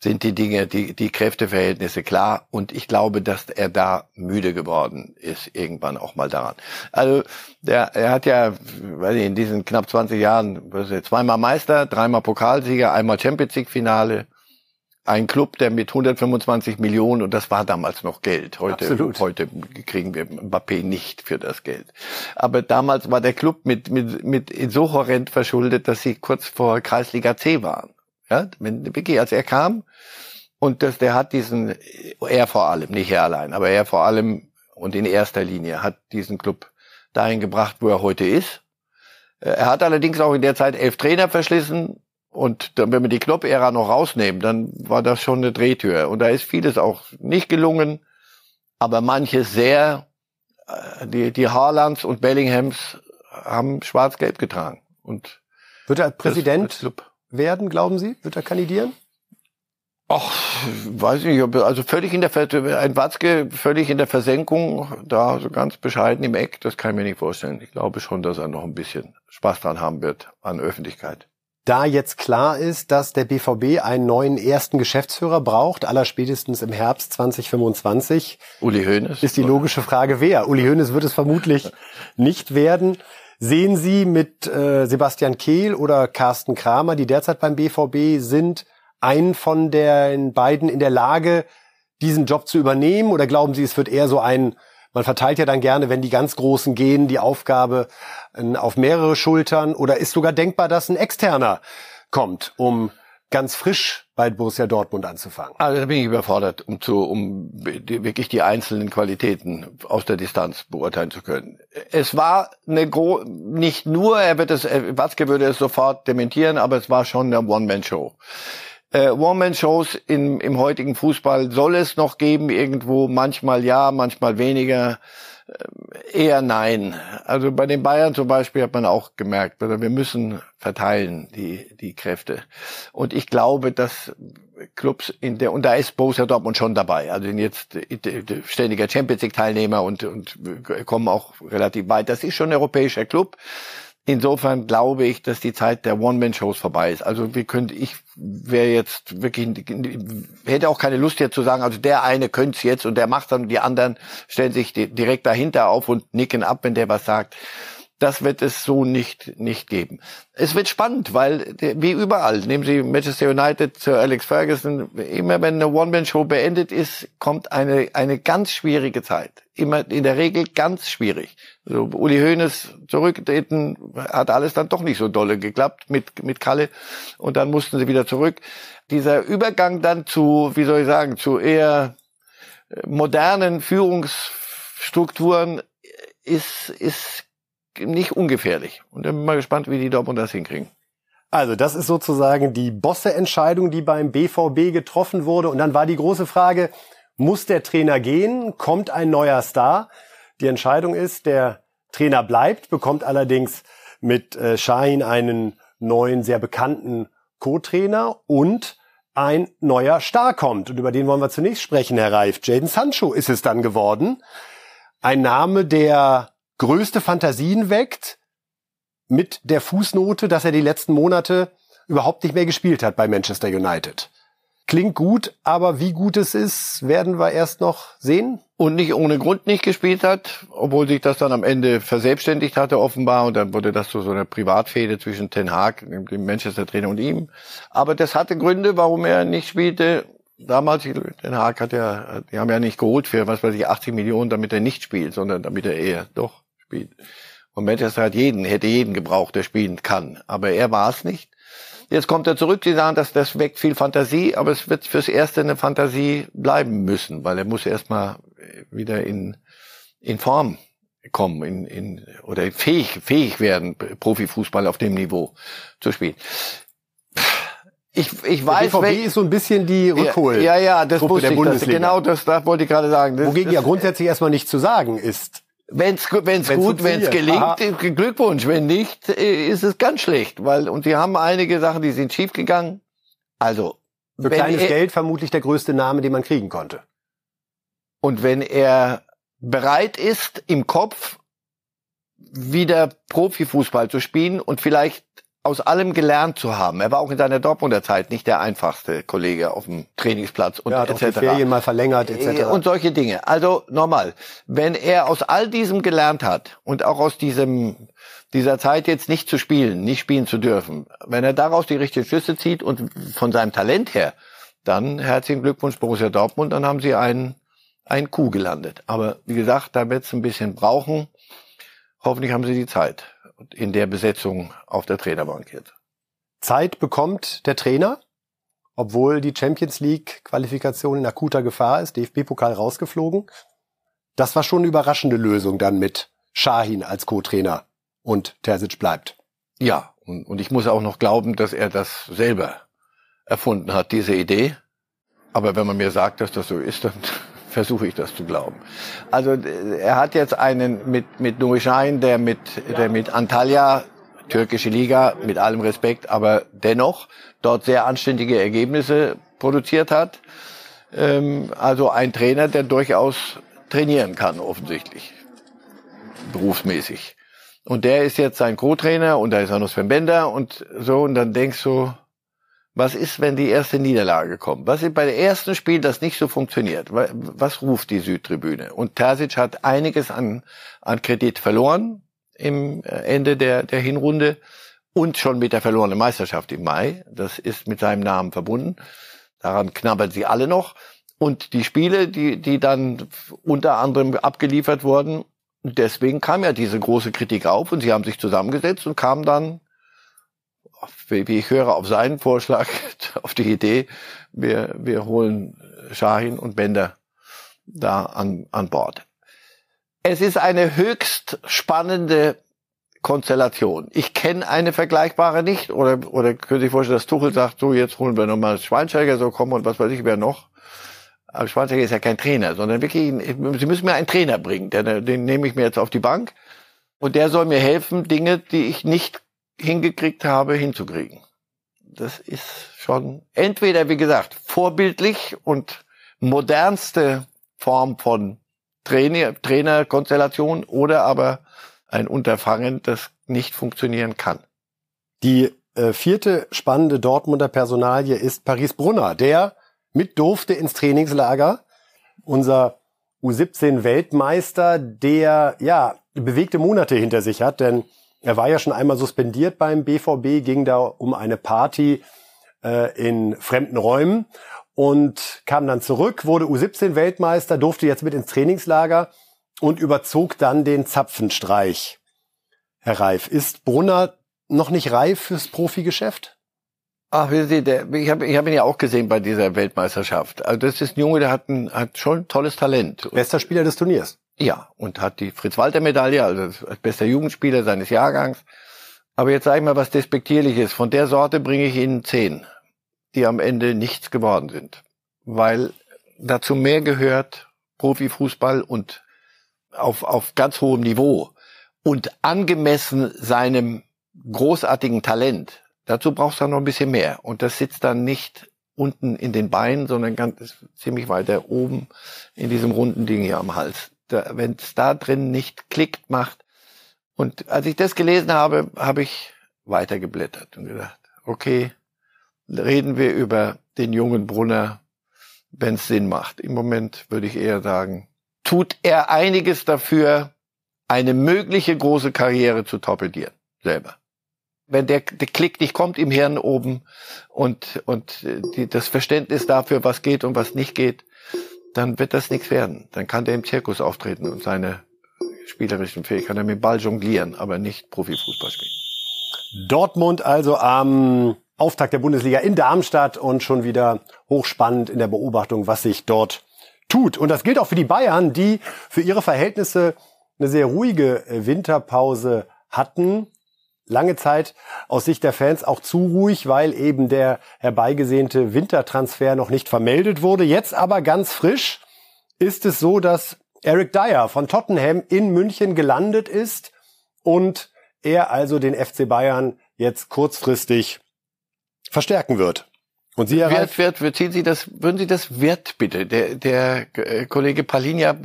sind die Dinge, die, die Kräfteverhältnisse klar. Und ich glaube, dass er da müde geworden ist, irgendwann auch mal daran. Also, der, er hat ja, weiß ich, in diesen knapp 20 Jahren, zweimal Meister, dreimal Pokalsieger, einmal Champions League Finale, ein Club, der mit 125 Millionen, und das war damals noch Geld. Heute, Absolut. heute kriegen wir Mbappé nicht für das Geld. Aber damals war der Club mit, mit, mit so horrend verschuldet, dass sie kurz vor Kreisliga C waren. Ja, wenn, wirklich, als er kam, und das, der hat diesen, er vor allem, nicht er allein, aber er vor allem und in erster Linie hat diesen Club dahin gebracht, wo er heute ist. Er hat allerdings auch in der Zeit elf Trainer verschlissen, und dann, wenn wir die Klopp-Ära noch rausnehmen, dann war das schon eine Drehtür. Und da ist vieles auch nicht gelungen, aber manches sehr. Äh, die, die Haalands und Bellinghams haben schwarz-gelb getragen. Und Wird er Präsident werden, glauben Sie? Wird er kandidieren? Ach, weiß ich nicht. Also völlig in der ein Watzke völlig in der Versenkung, da so ganz bescheiden im Eck, das kann ich mir nicht vorstellen. Ich glaube schon, dass er noch ein bisschen Spaß dran haben wird an Öffentlichkeit da jetzt klar ist, dass der BVB einen neuen ersten Geschäftsführer braucht, allerspätestens im Herbst 2025. Uli Hoeneß. Ist die logische Frage, wer? Uli Hoeneß wird es vermutlich nicht werden. Sehen Sie mit äh, Sebastian Kehl oder Carsten Kramer, die derzeit beim BVB sind, einen von den beiden in der Lage, diesen Job zu übernehmen? Oder glauben Sie, es wird eher so ein man verteilt ja dann gerne, wenn die ganz Großen gehen, die Aufgabe auf mehrere Schultern oder ist sogar denkbar, dass ein externer kommt, um ganz frisch bei Borussia Dortmund anzufangen. Also da bin ich überfordert, um zu, um die, wirklich die einzelnen Qualitäten aus der Distanz beurteilen zu können. Es war eine gro nicht nur, er wird es, Watzke würde es sofort dementieren, aber es war schon eine One-Man-Show. Äh, One-Man-Shows im heutigen Fußball soll es noch geben irgendwo, manchmal ja, manchmal weniger. Äh, eher nein. Also bei den Bayern zum Beispiel hat man auch gemerkt, wir müssen verteilen die, die Kräfte. Und ich glaube, dass Clubs in der, und da ist Borussia Dortmund schon dabei. Also jetzt ständiger Champions League Teilnehmer und, und kommen auch relativ weit. Das ist schon ein europäischer Club Insofern glaube ich, dass die Zeit der One-Man-Shows vorbei ist. Also wie könnte ich wäre jetzt wirklich hätte auch keine Lust jetzt zu sagen, also der eine könnte es jetzt und der macht dann die anderen stellen sich direkt dahinter auf und nicken ab, wenn der was sagt. Das wird es so nicht, nicht geben. Es wird spannend, weil wie überall, nehmen Sie Manchester United zu Alex Ferguson, immer wenn eine One-Man-Show beendet ist, kommt eine, eine ganz schwierige Zeit. Immer in der Regel ganz schwierig. So, Uli Hoeneß zurücktreten, hat alles dann doch nicht so dolle geklappt mit, mit Kalle und dann mussten sie wieder zurück. Dieser Übergang dann zu, wie soll ich sagen, zu eher modernen Führungsstrukturen ist, ist nicht ungefährlich. Und ich bin mal gespannt, wie die Dortmund das hinkriegen. Also das ist sozusagen die Bosse-Entscheidung, die beim BVB getroffen wurde. Und dann war die große Frage, muss der Trainer gehen? Kommt ein neuer Star? Die Entscheidung ist, der Trainer bleibt, bekommt allerdings mit äh, Shahin einen neuen, sehr bekannten Co-Trainer und ein neuer Star kommt. Und über den wollen wir zunächst sprechen, Herr Reif. Jaden Sancho ist es dann geworden. Ein Name, der größte Fantasien weckt, mit der Fußnote, dass er die letzten Monate überhaupt nicht mehr gespielt hat bei Manchester United. Klingt gut, aber wie gut es ist, werden wir erst noch sehen. Und nicht ohne Grund nicht gespielt hat, obwohl sich das dann am Ende verselbstständigt hatte offenbar und dann wurde das so, eine Privatfehde zwischen Ten Hag, dem Manchester-Trainer und ihm. Aber das hatte Gründe, warum er nicht spielte. Damals, Ten Hag hat ja, die haben ja nicht geholt für, was weiß ich, 80 Millionen, damit er nicht spielt, sondern damit er eher doch spielt. Und Manchester hat jeden, hätte jeden gebraucht, der spielen kann. Aber er war es nicht. Jetzt kommt er zurück, Sie sagen, dass das weckt viel Fantasie, aber es wird fürs Erste eine Fantasie bleiben müssen, weil er muss erstmal wieder in, in Form kommen, in, in, oder fähig, fähig werden, Profifußball auf dem Niveau zu spielen. Ich, ich weiß, der BVB ist so ein bisschen die Rückhol. Ja, ja, das Truppe wusste ich. Das, genau, das, das wollte ich gerade sagen. Das, Wogegen das, ja grundsätzlich erstmal nicht zu sagen ist. Wenn's, wenn's, wenn's gut, wenn's gelingt, Aha. Glückwunsch. Wenn nicht, äh, ist es ganz schlecht, weil und sie haben einige Sachen, die sind schiefgegangen. Also für kleines er, Geld vermutlich der größte Name, den man kriegen konnte. Und wenn er bereit ist, im Kopf wieder Profifußball zu spielen und vielleicht aus allem gelernt zu haben. Er war auch in seiner Dortmunder Zeit nicht der einfachste Kollege auf dem Trainingsplatz und ja, hat etc. Auch die Ferien mal verlängert etc. Und solche Dinge. Also normal, wenn er aus all diesem gelernt hat und auch aus diesem dieser Zeit jetzt nicht zu spielen, nicht spielen zu dürfen, wenn er daraus die richtigen Schlüsse zieht und von seinem Talent her, dann herzlichen Glückwunsch Borussia Dortmund, dann haben sie einen ein Kuh gelandet. Aber wie gesagt, da wird es ein bisschen brauchen. Hoffentlich haben sie die Zeit in der Besetzung auf der Trainerbank jetzt. Zeit bekommt der Trainer, obwohl die Champions League Qualifikation in akuter Gefahr ist, DFB-Pokal rausgeflogen. Das war schon eine überraschende Lösung dann mit Shahin als Co-Trainer und Terzic bleibt. Ja, und, und ich muss auch noch glauben, dass er das selber erfunden hat, diese Idee. Aber wenn man mir sagt, dass das so ist, dann versuche ich das zu glauben. Also er hat jetzt einen mit mit Nurişahin, der mit der mit Antalya türkische Liga mit allem Respekt, aber dennoch dort sehr anständige Ergebnisse produziert hat. Ähm, also ein Trainer, der durchaus trainieren kann, offensichtlich berufsmäßig. Und der ist jetzt sein Co-Trainer und da ist auch noch Sven Bender und so und dann denkst du, was ist, wenn die erste Niederlage kommt? Was ist bei der ersten Spiel, das nicht so funktioniert? Was ruft die Südtribüne? Und Terzic hat einiges an, an Kredit verloren im äh, Ende der, der Hinrunde und schon mit der verlorenen Meisterschaft im Mai. Das ist mit seinem Namen verbunden. Daran knabbern sie alle noch. Und die Spiele, die, die dann unter anderem abgeliefert wurden, deswegen kam ja diese große Kritik auf und sie haben sich zusammengesetzt und kamen dann wie ich höre, auf seinen Vorschlag, auf die Idee, wir, wir holen Shahin und Bender da an, an Bord. Es ist eine höchst spannende Konstellation. Ich kenne eine vergleichbare nicht. Oder, oder können Sie sich vorstellen, dass Tuchel sagt, so jetzt holen wir nochmal Schweinsteiger, so kommen und was weiß ich, wer noch. Aber Schweinsteiger ist ja kein Trainer, sondern wirklich, Sie müssen mir einen Trainer bringen. Den, den nehme ich mir jetzt auf die Bank. Und der soll mir helfen, Dinge, die ich nicht hingekriegt habe, hinzukriegen. Das ist schon entweder, wie gesagt, vorbildlich und modernste Form von Trainer, Trainerkonstellation oder aber ein Unterfangen, das nicht funktionieren kann. Die äh, vierte spannende Dortmunder Personalie ist Paris Brunner, der mit durfte ins Trainingslager. Unser U17 Weltmeister, der ja bewegte Monate hinter sich hat, denn er war ja schon einmal suspendiert beim BVB, ging da um eine Party äh, in fremden Räumen und kam dann zurück, wurde U17 Weltmeister, durfte jetzt mit ins Trainingslager und überzog dann den Zapfenstreich. Herr Reif, ist Brunner noch nicht reif fürs Profigeschäft? Ach, wissen Sie, der, ich habe ich hab ihn ja auch gesehen bei dieser Weltmeisterschaft. Also das ist ein Junge, der hat, ein, hat schon tolles Talent. Bester Spieler des Turniers. Ja, und hat die Fritz-Walter-Medaille, also als bester Jugendspieler seines Jahrgangs. Aber jetzt sage ich mal was Despektierliches. Von der Sorte bringe ich Ihnen zehn, die am Ende nichts geworden sind. Weil dazu mehr gehört Profifußball und auf, auf ganz hohem Niveau und angemessen seinem großartigen Talent. Dazu brauchst du noch ein bisschen mehr. Und das sitzt dann nicht unten in den Beinen, sondern ganz ziemlich weiter oben in diesem runden Ding hier am Hals. Wenn es da drin nicht klickt macht. Und als ich das gelesen habe, habe ich weitergeblättert und gedacht, okay, reden wir über den jungen Brunner, wenn es Sinn macht. Im Moment würde ich eher sagen, tut er einiges dafür, eine mögliche große Karriere zu torpedieren, selber. Wenn der, der Klick nicht kommt im Hirn oben und, und die, das Verständnis dafür, was geht und was nicht geht, dann wird das nichts werden. Dann kann der im Zirkus auftreten und seine spielerischen Fähigkeiten mit dem Ball jonglieren, aber nicht Profifußball spielen. Dortmund also am Auftakt der Bundesliga in Darmstadt und schon wieder hochspannend in der Beobachtung, was sich dort tut. Und das gilt auch für die Bayern, die für ihre Verhältnisse eine sehr ruhige Winterpause hatten. Lange Zeit aus Sicht der Fans auch zu ruhig, weil eben der herbeigesehnte Wintertransfer noch nicht vermeldet wurde. Jetzt aber ganz frisch ist es so, dass Eric Dyer von Tottenham in München gelandet ist und er also den FC Bayern jetzt kurzfristig verstärken wird. Und Sie, Herr Wert, Wert, ziehen Sie das, würden Sie das Wert bitte? Der, der äh, Kollege Palinia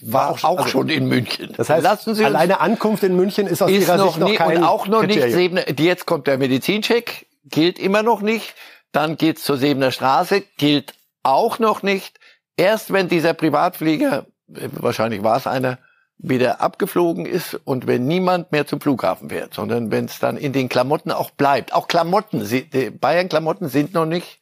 war auch, auch also, schon in München. Das heißt, Lassen Sie alleine Ankunft in München ist aus ist Ihrer noch Sicht noch nie, kein und auch noch Kriterium. nicht Sebne, jetzt kommt der Medizincheck, gilt immer noch nicht. Dann geht's zur Sebener Straße, gilt auch noch nicht. Erst wenn dieser Privatflieger, wahrscheinlich war es einer, wieder abgeflogen ist und wenn niemand mehr zum Flughafen fährt, sondern wenn es dann in den Klamotten auch bleibt. Auch Klamotten, Bayern-Klamotten sind noch nicht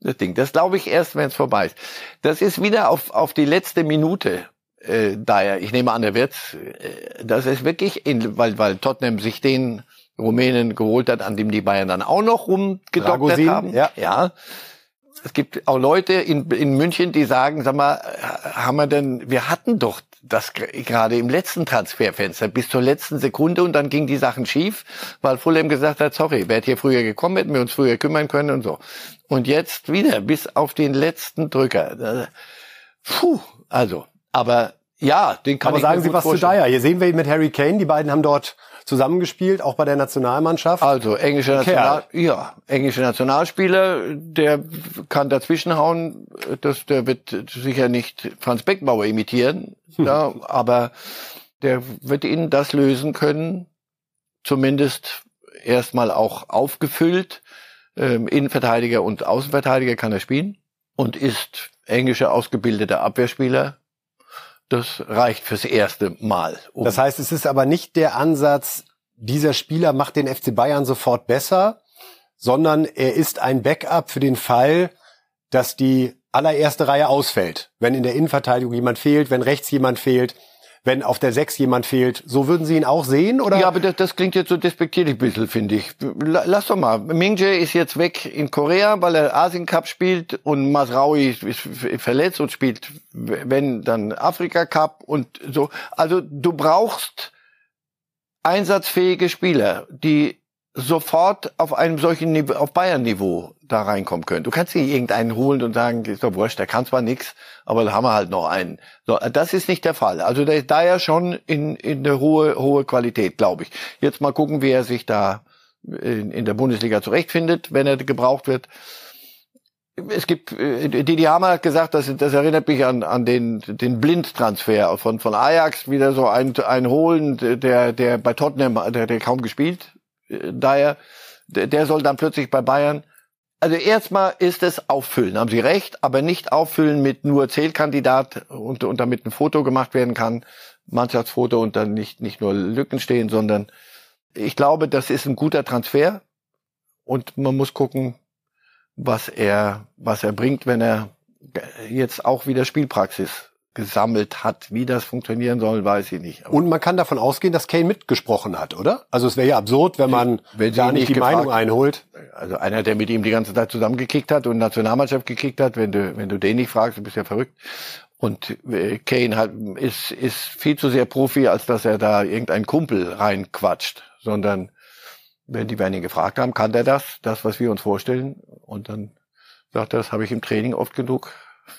das Ding. Das glaube ich erst, wenn es vorbei ist. Das ist wieder auf, auf die letzte Minute äh, daher. Ich nehme an, der wird, äh, das ist wirklich, in, weil, weil Tottenham sich den Rumänen geholt hat, an dem die Bayern dann auch noch rumgedoktert haben. Ja. ja es gibt auch Leute in, in München, die sagen, sag mal, haben wir denn, wir hatten doch das gerade im letzten Transferfenster bis zur letzten Sekunde und dann ging die Sachen schief, weil Fulham gesagt hat, sorry, wärt hier früher gekommen, hätten wir uns früher kümmern können und so. Und jetzt wieder bis auf den letzten Drücker. Puh, also, aber ja, den kann aber ich sagen Sie was vorstellen. zu Dyer. Hier sehen wir ihn mit Harry Kane. Die beiden haben dort zusammengespielt, auch bei der Nationalmannschaft. Also englische National, ja, englische Nationalspieler, der kann dazwischenhauen. Das, der wird sicher nicht Franz Beckenbauer imitieren, hm. ja, aber der wird ihnen das lösen können, zumindest erstmal auch aufgefüllt. Ähm, Innenverteidiger und Außenverteidiger kann er spielen und ist englischer ausgebildeter Abwehrspieler das reicht fürs erste Mal. Um das heißt, es ist aber nicht der Ansatz, dieser Spieler macht den FC Bayern sofort besser, sondern er ist ein Backup für den Fall, dass die allererste Reihe ausfällt. Wenn in der Innenverteidigung jemand fehlt, wenn rechts jemand fehlt, wenn auf der Sechs jemand fehlt. So würden Sie ihn auch sehen, oder? Ja, aber das, das klingt jetzt so despektierlich ein bisschen, finde ich. Lass doch mal. Mingje ist jetzt weg in Korea, weil er Asien Cup spielt und Masraui ist verletzt und spielt, wenn, dann Afrika Cup und so. Also du brauchst einsatzfähige Spieler, die sofort auf einem solchen Niveau, auf Bayern-Niveau da reinkommen können. Du kannst nicht irgendeinen holen und sagen, ist doch wurscht, der kann zwar nix, aber da haben wir halt noch einen. So, das ist nicht der Fall. Also der ist da ja schon in, in eine hohe, hohe Qualität, glaube ich. Jetzt mal gucken, wie er sich da in, in der Bundesliga zurechtfindet, wenn er gebraucht wird. Es gibt, äh, Didi Hammer hat gesagt, das, das erinnert mich an, an den, den Blindtransfer von, von Ajax, wieder so ein, ein Holen, der, der bei Tottenham, der, der kaum gespielt, äh, der, der soll dann plötzlich bei Bayern. Also erstmal ist es auffüllen, haben Sie recht, aber nicht auffüllen mit nur Zählkandidat und, und damit ein Foto gemacht werden kann, Mannschaftsfoto und dann nicht, nicht nur Lücken stehen, sondern ich glaube, das ist ein guter Transfer und man muss gucken, was er, was er bringt, wenn er jetzt auch wieder Spielpraxis gesammelt hat. Wie das funktionieren soll, weiß ich nicht. Aber Und man kann davon ausgehen, dass Kane mitgesprochen hat, oder? Also es wäre ja absurd, wenn man wenn da nicht die gefragt, Meinung einholt. Also einer, der mit ihm die ganze Zeit zusammengekickt hat und Nationalmannschaft gekickt hat, wenn du, wenn du den nicht fragst, du bist ja verrückt. Und äh, Kane hat, ist, ist viel zu sehr Profi, als dass er da irgendeinen Kumpel reinquatscht, sondern wenn die werden ihn gefragt haben, kann der das, das, was wir uns vorstellen? Und dann sagt er, das habe ich im Training oft genug,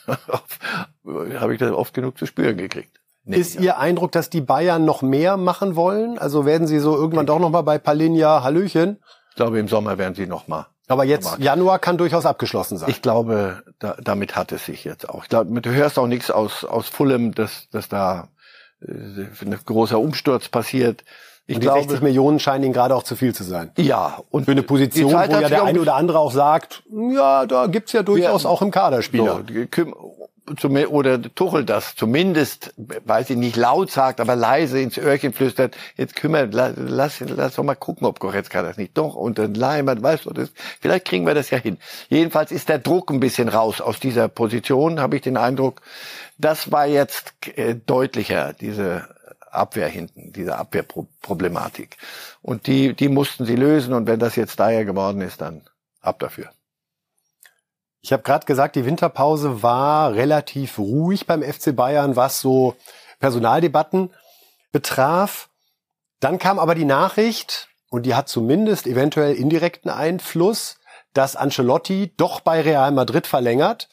habe ich das oft genug zu spüren gekriegt. Nee, ist ja. Ihr Eindruck, dass die Bayern noch mehr machen wollen? Also werden sie so irgendwann doch noch mal bei Palinja Hallöchen? Ich glaube, im Sommer werden sie noch mal. Aber jetzt Januar kann durchaus abgeschlossen sein. Ich glaube, da, damit hat es sich jetzt auch. Ich glaube, du hörst auch nichts aus aus Fulham, dass dass da äh, ein großer Umsturz passiert. Ich und die glaube, 60 Millionen scheinen ihnen gerade auch zu viel zu sein. Ja. Und für eine Position, wo ja der eine oder andere auch sagt, ja, da gibt's ja durchaus ja, auch im Kader Spieler. So, oder Tuchel das zumindest, weil sie nicht laut sagt, aber leise ins Öhrchen flüstert, jetzt kümmern, lass, lass, lass doch mal gucken, ob Goretzka das nicht doch und dann Leimann, weißt du, das, vielleicht kriegen wir das ja hin. Jedenfalls ist der Druck ein bisschen raus aus dieser Position, habe ich den Eindruck. Das war jetzt äh, deutlicher, diese Abwehr hinten, diese Abwehrproblematik. Und die, die mussten sie lösen. Und wenn das jetzt daher geworden ist, dann ab dafür. Ich habe gerade gesagt, die Winterpause war relativ ruhig beim FC Bayern, was so Personaldebatten betraf. Dann kam aber die Nachricht, und die hat zumindest eventuell indirekten Einfluss, dass Ancelotti doch bei Real Madrid verlängert.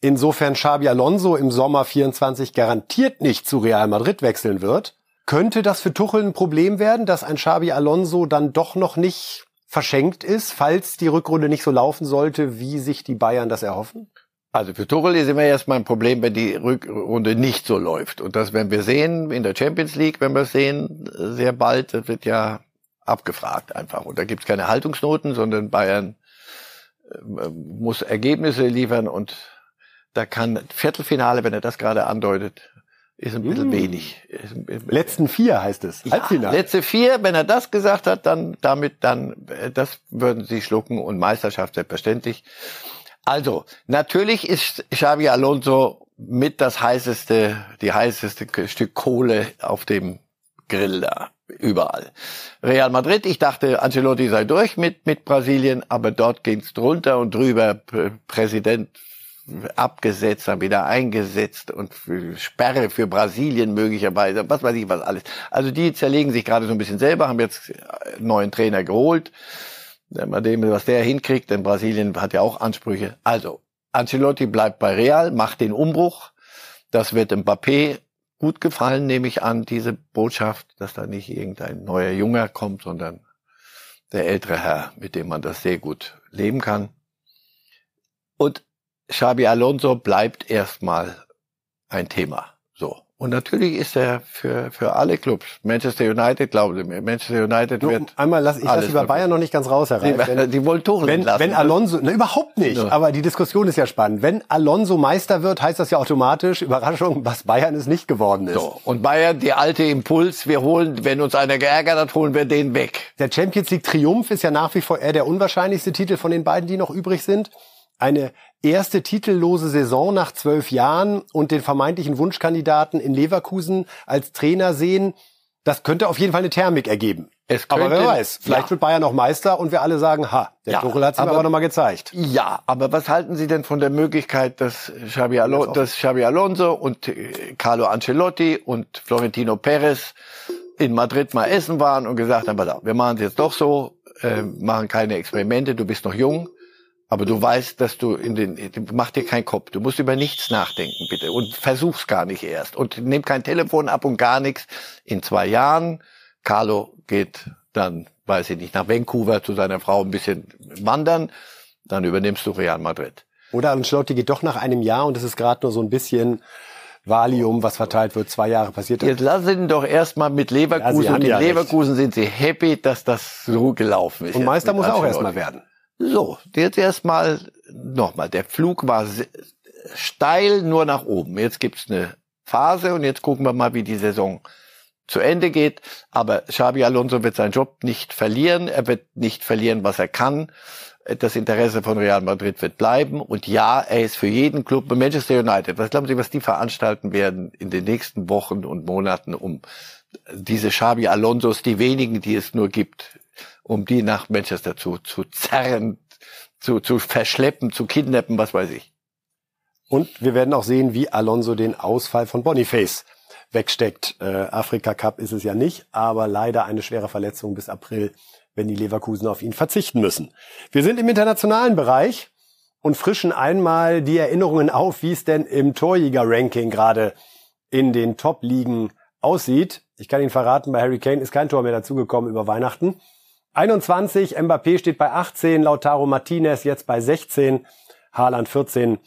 Insofern Xabi Alonso im Sommer 24 garantiert nicht zu Real Madrid wechseln wird. Könnte das für Tuchel ein Problem werden, dass ein Xabi Alonso dann doch noch nicht verschenkt ist, falls die Rückrunde nicht so laufen sollte, wie sich die Bayern das erhoffen? Also für Tuchel ist immer erstmal ein Problem, wenn die Rückrunde nicht so läuft. Und das werden wir sehen in der Champions League, wenn wir es sehen, sehr bald, das wird ja abgefragt einfach. Und da gibt es keine Haltungsnoten, sondern Bayern äh, muss Ergebnisse liefern und da kann Viertelfinale, wenn er das gerade andeutet, ist ein bisschen mm. wenig. Letzten vier heißt es. Ja, Halbfinale. Letzte vier, wenn er das gesagt hat, dann damit, dann, äh, das würden sie schlucken und Meisterschaft selbstverständlich. Also, natürlich ist Xavi Alonso mit das heißeste, die heißeste Stück Kohle auf dem Grill da. Überall. Real Madrid, ich dachte, Ancelotti sei durch mit, mit Brasilien, aber dort ging's drunter und drüber. Präsident abgesetzt, dann wieder eingesetzt und für Sperre für Brasilien möglicherweise, was weiß ich was alles. Also die zerlegen sich gerade so ein bisschen selber, haben jetzt einen neuen Trainer geholt. Bei dem, was der hinkriegt, denn Brasilien hat ja auch Ansprüche. Also, Ancelotti bleibt bei Real, macht den Umbruch. Das wird Mbappé gut gefallen, nehme ich an, diese Botschaft, dass da nicht irgendein neuer Junger kommt, sondern der ältere Herr, mit dem man das sehr gut leben kann. Und Xabi Alonso bleibt erstmal ein Thema. So. Und natürlich ist er für, für alle Clubs. Manchester United, glauben Sie mir, Manchester United Nur wird. Einmal lass ich lasse über Bayern noch nicht ganz raus herein. Die, die wollen Tuchel wenn, wenn Alonso, ne, überhaupt nicht. Ja. Aber die Diskussion ist ja spannend. Wenn Alonso Meister wird, heißt das ja automatisch, Überraschung, was Bayern es nicht geworden ist. So. Und Bayern, die alte Impuls, wir holen, wenn uns einer geärgert hat, holen wir den weg. Der Champions League Triumph ist ja nach wie vor eher der unwahrscheinlichste Titel von den beiden, die noch übrig sind eine erste titellose Saison nach zwölf Jahren und den vermeintlichen Wunschkandidaten in Leverkusen als Trainer sehen, das könnte auf jeden Fall eine Thermik ergeben. Es könnte, aber wer weiß, vielleicht ja. wird Bayern noch Meister und wir alle sagen, ha, der ja, Tuchel hat es aber, aber nochmal gezeigt. Ja, aber was halten Sie denn von der Möglichkeit, dass Xabi, Alo dass Xabi Alonso und äh, Carlo Ancelotti und Florentino Perez in Madrid mal essen waren und gesagt haben, pass auf, wir machen es jetzt doch so, äh, machen keine Experimente, du bist noch jung, aber du weißt, dass du in den, mach dir keinen Kopf. Du musst über nichts nachdenken, bitte. Und versuch's gar nicht erst. Und nimm kein Telefon ab und gar nichts. In zwei Jahren, Carlo geht dann, weiß ich nicht, nach Vancouver zu seiner Frau ein bisschen wandern. dann übernimmst du Real Madrid. Oder Ancelotti geht doch nach einem Jahr und es ist gerade nur so ein bisschen Valium, was verteilt wird, zwei Jahre passiert. Jetzt lassen ihn doch erstmal mit Leverkusen Ja, und in ja recht. Leverkusen sind sie happy, dass das so gelaufen ist. Und Meister muss er auch erstmal werden. So, jetzt erstmal nochmal. Der Flug war steil nur nach oben. Jetzt gibt's eine Phase und jetzt gucken wir mal, wie die Saison zu Ende geht. Aber Xabi Alonso wird seinen Job nicht verlieren. Er wird nicht verlieren, was er kann. Das Interesse von Real Madrid wird bleiben. Und ja, er ist für jeden Club. Manchester United, was glauben Sie, was die veranstalten werden in den nächsten Wochen und Monaten, um diese Xabi Alonsos, die wenigen, die es nur gibt, um die nach Manchester zu, zu zerren, zu, zu verschleppen, zu kidnappen, was weiß ich. Und wir werden auch sehen, wie Alonso den Ausfall von Boniface wegsteckt. Äh, Afrika Cup ist es ja nicht, aber leider eine schwere Verletzung bis April, wenn die Leverkusen auf ihn verzichten müssen. Wir sind im internationalen Bereich und frischen einmal die Erinnerungen auf, wie es denn im Torjäger-Ranking gerade in den Top-Ligen aussieht. Ich kann Ihnen verraten, bei Harry Kane ist kein Tor mehr dazugekommen über Weihnachten. 21, Mbappé steht bei 18, Lautaro Martinez jetzt bei 16, Haaland 14,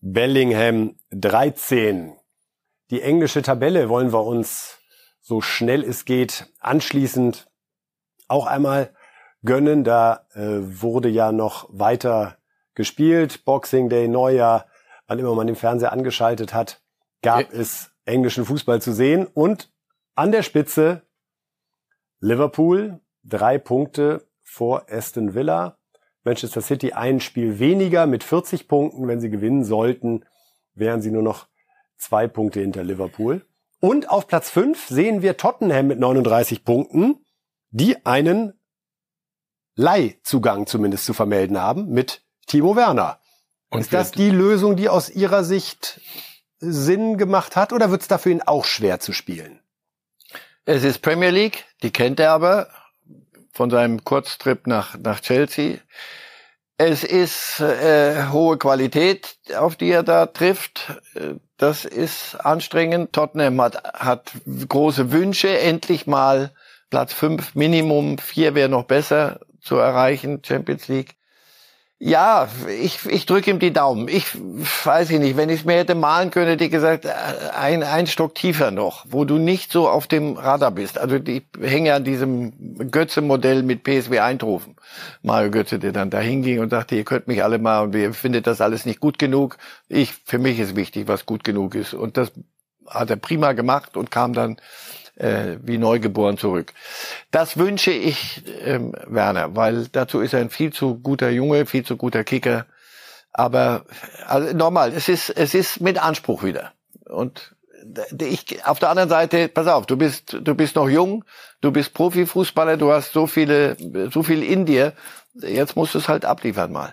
Bellingham 13. Die englische Tabelle wollen wir uns so schnell es geht anschließend auch einmal gönnen. Da äh, wurde ja noch weiter gespielt. Boxing Day, Neujahr, wann immer man den Fernseher angeschaltet hat, gab Ja. es englischen Fußball zu sehen. Und an der Spitze Liverpool, drei Punkte vor Aston Villa. Manchester City ein Spiel weniger mit 40 Punkten. Wenn sie gewinnen sollten, wären sie nur noch zwei Punkte hinter Liverpool. Und auf Platz 5 sehen wir Tottenham mit 39 Punkten, die einen Leihzugang zumindest zu vermelden haben mit Timo Werner. Und ist das die Lösung, die aus Ihrer Sicht Sinn gemacht hat oder wird es dafür ihn auch schwer zu spielen? Es ist Premier League, die kennt er aber von seinem Kurztrip nach, nach Chelsea. Es ist äh, hohe Qualität, auf die er da trifft. Das ist anstrengend. Tottenham hat, hat große Wünsche, endlich mal Platz fünf Minimum, vier wäre noch besser zu erreichen, Champions League. Ja, ich, ich drücke ihm die Daumen. Ich weiß ich nicht, wenn ich es mir hätte malen können, hätte ich gesagt, äh, ein, ein Stock tiefer noch, wo du nicht so auf dem Radar bist. Also ich hänge an diesem Götze-Modell mit PSW Eindhoven. Mario Götze, der dann da hinging und sagte, ihr könnt mich alle mal und ihr findet das alles nicht gut genug. Ich, für mich ist wichtig, was gut genug ist. Und das hat er prima gemacht und kam dann äh, wie neugeboren zurück. Das wünsche ich ähm, Werner, weil dazu ist er ein viel zu guter Junge, viel zu guter Kicker. Aber also normal, es ist es ist mit Anspruch wieder. Und d- ich auf der anderen Seite, pass auf, du bist du bist noch jung, du bist Profifußballer, du hast so viele so viel in dir. Jetzt musst du es halt abliefern mal.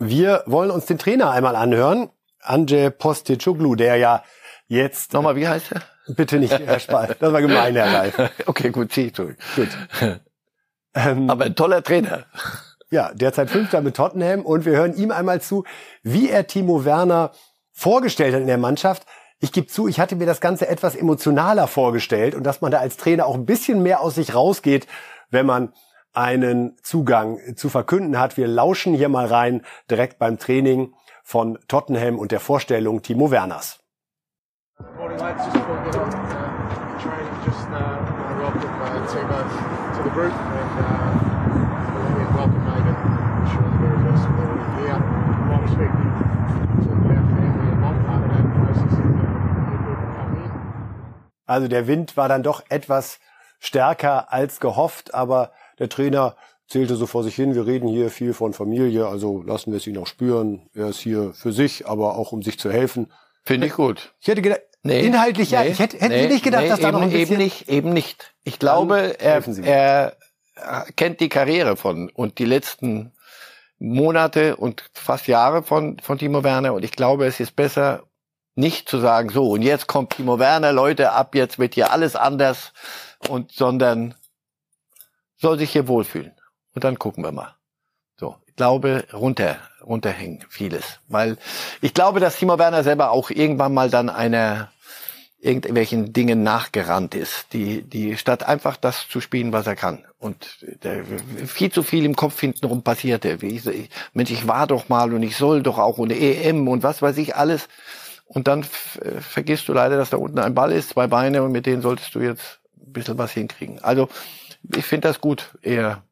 Wir wollen uns den Trainer einmal anhören, Anje Postecoglou, der ja jetzt Nochmal, wie heißt er? bitte nicht Herr Spalt, das war gemein, Herr Reif. Okay, gut, zieh ich zurück. Gut. Ähm, Aber ein toller Trainer. ja, derzeit Fünfter mit Tottenham und wir hören ihm einmal zu, wie er Timo Werner vorgestellt hat in der Mannschaft. Ich gebe zu, ich hatte mir das Ganze etwas emotionaler vorgestellt und dass man da als Trainer auch ein bisschen mehr aus sich rausgeht, wenn man einen Zugang zu verkünden hat. Wir lauschen hier mal rein, direkt beim Training von Tottenham und der Vorstellung Timo Werners. Morning, lads. Just before we get on uh, training, just uh, welcome uh, Timo to the group and uh, we welcome David. Wish you all the very best with everything here. While we're speaking to our family and not part of that process. Also der Wind war dann doch etwas stärker als gehofft, aber der Trainer zählte so vor sich hin. Wir reden hier viel von Familie, also lassen wir es ihn auch spüren. Er ist hier für sich, aber auch um sich zu helfen. Finde ich gut. Ich hätte gedacht, Nee, inhaltlich ja, nee, ich hätte, hätte nee, nicht gedacht, nee, dass da noch ein eben, bisschen... Eben nicht, eben nicht. Ich glaube, er, er kennt die Karriere von und die letzten Monate und fast Jahre von, von Timo Werner und ich glaube, es ist besser, nicht zu sagen, so, und jetzt kommt Timo Werner, Leute, ab jetzt wird hier alles anders und, sondern soll sich hier wohlfühlen. Und dann gucken wir mal. Glaube, runter, runterhängen vieles. Weil ich glaube, dass Timo Werner selber auch irgendwann mal dann einer, irgendwelchen Dingen nachgerannt ist, die, die statt einfach das zu spielen, was er kann. Und der, viel zu viel im Kopf hintenrum passierte. Wie ich, Mensch, ich war doch mal und ich soll doch auch und EM und was weiß ich alles. Und dann vergisst du leider, dass da unten ein Ball ist, zwei Beine und mit denen solltest du jetzt ein bisschen was hinkriegen. Also ich finde das gut, eher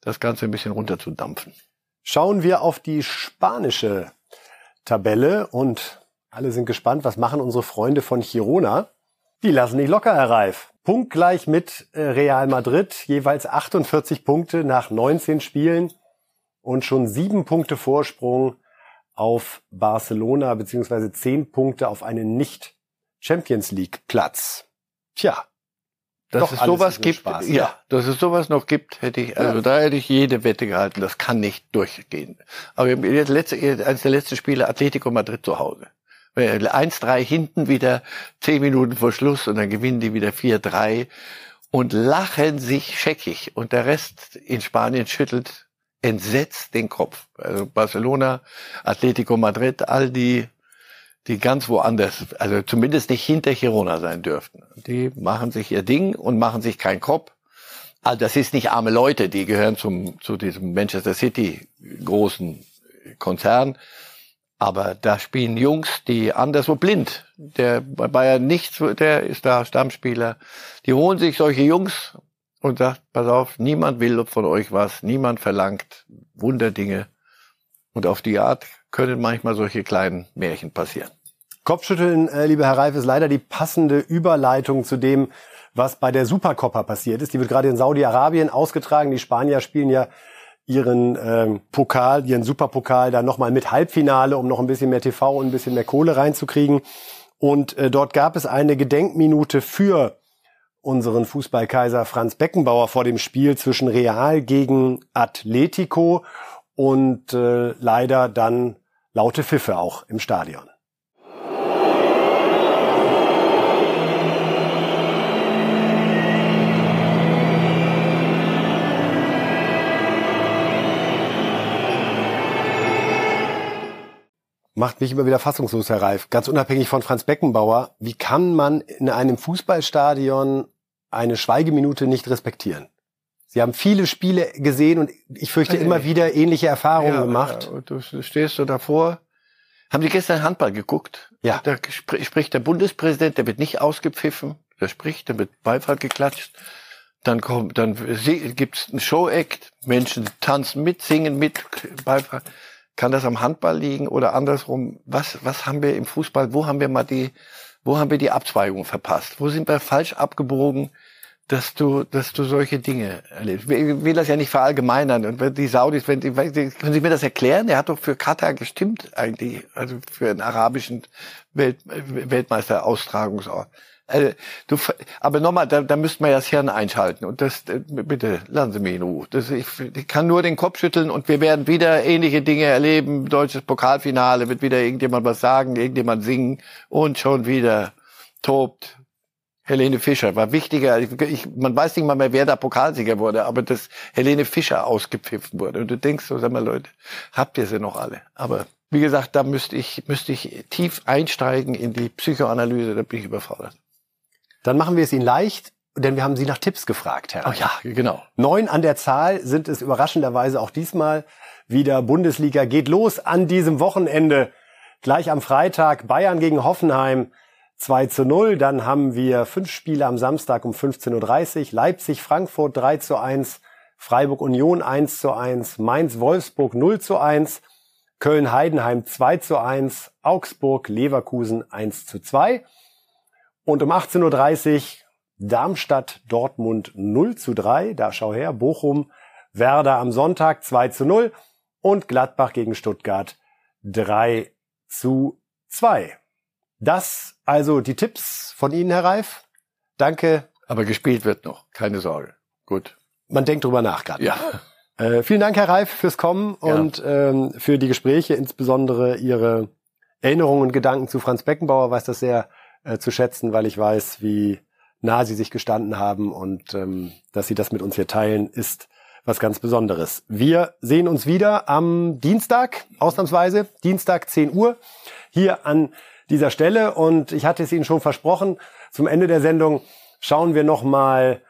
das Ganze ein bisschen runterzudampfen. Schauen wir auf die spanische Tabelle und alle sind gespannt, was machen unsere Freunde von Girona? Die lassen nicht locker, Herr Reif. Punktgleich mit äh, Real Madrid, jeweils 48 Punkte nach 19 Spielen und schon sieben Punkte Vorsprung auf Barcelona, beziehungsweise zehn Punkte auf einen Nicht-Champions League-Platz. Tja, dass es sowas gibt, Spaß, ja, ja, dass es sowas noch gibt, hätte ich, also ja. da hätte ich jede Wette gehalten, das kann nicht durchgehen. Aber jetzt letzte, eines der letzten Spiele Atletico Madrid zu Hause. 1-3 hinten wieder, 10 Minuten vor Schluss und dann gewinnen die wieder 4-3 und lachen sich scheckig. Und der Rest in Spanien schüttelt entsetzt den Kopf. Also Barcelona, Atletico Madrid, all die, die ganz woanders, also zumindest nicht hinter Girona sein dürften. Die machen sich ihr Ding und machen sich keinen Kopf. Also das ist nicht arme Leute, die gehören zum, zu diesem Manchester City großen Konzern. Aber da spielen Jungs, die anderswo blind. Der bei Bayern nichts, der ist da Stammspieler. Die holen sich solche Jungs und sagt, pass auf, niemand will von euch was, niemand verlangt Wunderdinge. Und auf die Art können manchmal solche kleinen Märchen passieren. Kopfschütteln, äh, lieber Herr Reif, ist leider die passende Überleitung zu dem, was bei der Supercoppa passiert ist. Die wird gerade in Saudi-Arabien ausgetragen. Die Spanier spielen ja ihren ähm, Pokal, ihren Superpokal dann nochmal mit Halbfinale, um noch ein bisschen mehr TV und ein bisschen mehr Kohle reinzukriegen. Und äh, dort gab es eine Gedenkminute für unseren Fußballkaiser Franz Beckenbauer vor dem Spiel zwischen Real gegen Atletico und äh, leider dann laute Pfiffe auch im Stadion. Macht mich immer wieder fassungslos, Herr Reif. Ganz unabhängig von Franz Beckenbauer, wie kann man in einem Fußballstadion eine Schweigeminute nicht respektieren? Sie haben viele Spiele gesehen und ich fürchte okay. immer wieder ähnliche Erfahrungen ja, gemacht. Ja, du stehst so davor. Haben Sie gestern Handball geguckt? Ja. Da spricht der Bundespräsident, der wird nicht ausgepfiffen. Der spricht, dann wird Beifall geklatscht. Dann kommt, dann gibt's einen Show-Act. Menschen tanzen mit, singen mit, Beifall. Kann das am Handball liegen oder andersrum? Was, was haben wir im Fußball? Wo haben wir mal die, wo haben wir die Abzweigung verpasst? Wo sind wir falsch abgebogen, dass du, dass du solche Dinge erlebst? Ich will das ja nicht verallgemeinern. Und wenn die Saudis, wenn die, können Sie mir das erklären? Er hat doch für Katar gestimmt eigentlich, also für einen arabischen Welt, Weltmeister-Austragungsort. Also, du, aber nochmal, da, da müsste man ja das Hirn einschalten. Und das, äh, bitte, lassen Sie mich in Ruhe. Das, ich, ich kann nur den Kopf schütteln und wir werden wieder ähnliche Dinge erleben. Deutsches Pokalfinale, wird wieder irgendjemand was sagen, irgendjemand singen und schon wieder tobt. Helene Fischer war wichtiger. Ich, man weiß nicht mal mehr, wer da Pokalsieger wurde, aber dass Helene Fischer ausgepfiffen wurde. Und du denkst so, sag mal Leute, habt ihr sie noch alle? Aber wie gesagt, da müsste ich, müsste ich tief einsteigen in die Psychoanalyse, da bin ich überfordert. Dann machen wir es Ihnen leicht, denn wir haben Sie nach Tipps gefragt, Herr. Oh ja, genau. Neun an der Zahl sind es überraschenderweise auch diesmal wieder. Bundesliga geht los an diesem Wochenende. Gleich am Freitag Bayern gegen Hoffenheim 2 zu 0. Dann haben wir fünf Spiele am Samstag um 15.30 Uhr. Leipzig, Frankfurt 3 zu 1. Freiburg Union 1 zu 1. Mainz Wolfsburg 0 zu 1. Köln Heidenheim 2 zu 1. Augsburg Leverkusen 1 zu 2. Und um 18.30 Uhr Darmstadt Dortmund 0 zu 3. Da schau her. Bochum Werder am Sonntag 2 zu 0. Und Gladbach gegen Stuttgart 3 zu 2. Das also die Tipps von Ihnen, Herr Reif. Danke. Aber gespielt wird noch. Keine Sorge. Gut. Man denkt drüber nach gerade. Ja. Äh, vielen Dank, Herr Reif, fürs Kommen ja. und ähm, für die Gespräche, insbesondere Ihre Erinnerungen und Gedanken zu Franz Beckenbauer. Weiß das sehr äh, zu schätzen, weil ich weiß, wie nah sie sich gestanden haben und ähm, dass sie das mit uns hier teilen, ist was ganz Besonderes. Wir sehen uns wieder am Dienstag, ausnahmsweise, Dienstag 10 Uhr, hier an dieser Stelle. Und ich hatte es Ihnen schon versprochen, zum Ende der Sendung schauen wir nochmal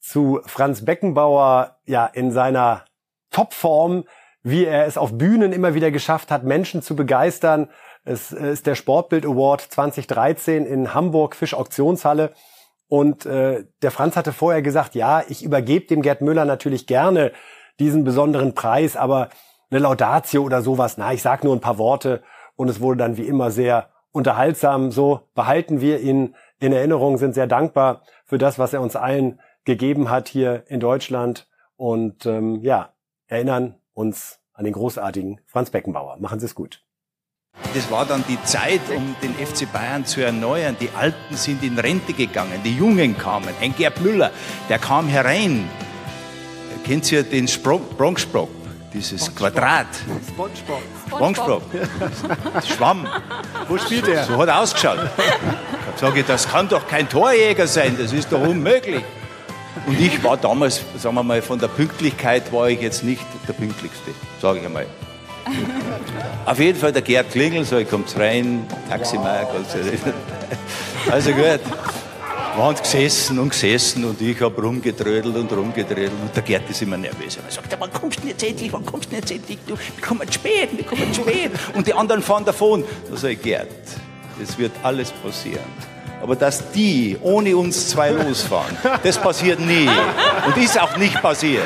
zu Franz Beckenbauer ja in seiner Topform, wie er es auf Bühnen immer wieder geschafft hat, Menschen zu begeistern. Es ist der Sportbild Award 2013 in Hamburg Fischauktionshalle. Und äh, der Franz hatte vorher gesagt, ja, ich übergebe dem Gerd Müller natürlich gerne diesen besonderen Preis, aber eine Laudatio oder sowas, na, ich sag nur ein paar Worte und es wurde dann wie immer sehr unterhaltsam. So behalten wir ihn in Erinnerung, sind sehr dankbar für das, was er uns allen gegeben hat hier in Deutschland und ähm, ja, erinnern uns an den großartigen Franz Beckenbauer. Machen Sie es gut. Das war dann die Zeit, um den FC Bayern zu erneuern. Die Alten sind in Rente gegangen, die Jungen kamen. Ein Gerd Müller, der kam herein. Kennt ihr den Bronxsprung? Dieses Quadrat. SpongeBob. SpongeBob. Schwamm. Wo spielt er? So hat er ausgeschaut. Da sage ich, das kann doch kein Torjäger sein, das ist doch unmöglich. Und ich war damals, sagen wir mal, von der Pünktlichkeit war ich jetzt nicht der Pünktlichste, sage ich einmal. Auf jeden Fall der Gerd Klingel, so ich kommt rein, Taximark, also, also gut. Wir haben gesessen und gesessen und ich habe rumgedrödelt und rumgedrödelt und der Gerd ist immer nervös. Er sagt, wann kommst du jetzt endlich, wann kommst du jetzt endlich? Du, wir kommen spät, wir kommen spät. Und die anderen fahren davon. Da sage ich, Gerd, es wird alles passieren. Aber dass die ohne uns zwei losfahren, das passiert nie. Und ist auch nicht passiert.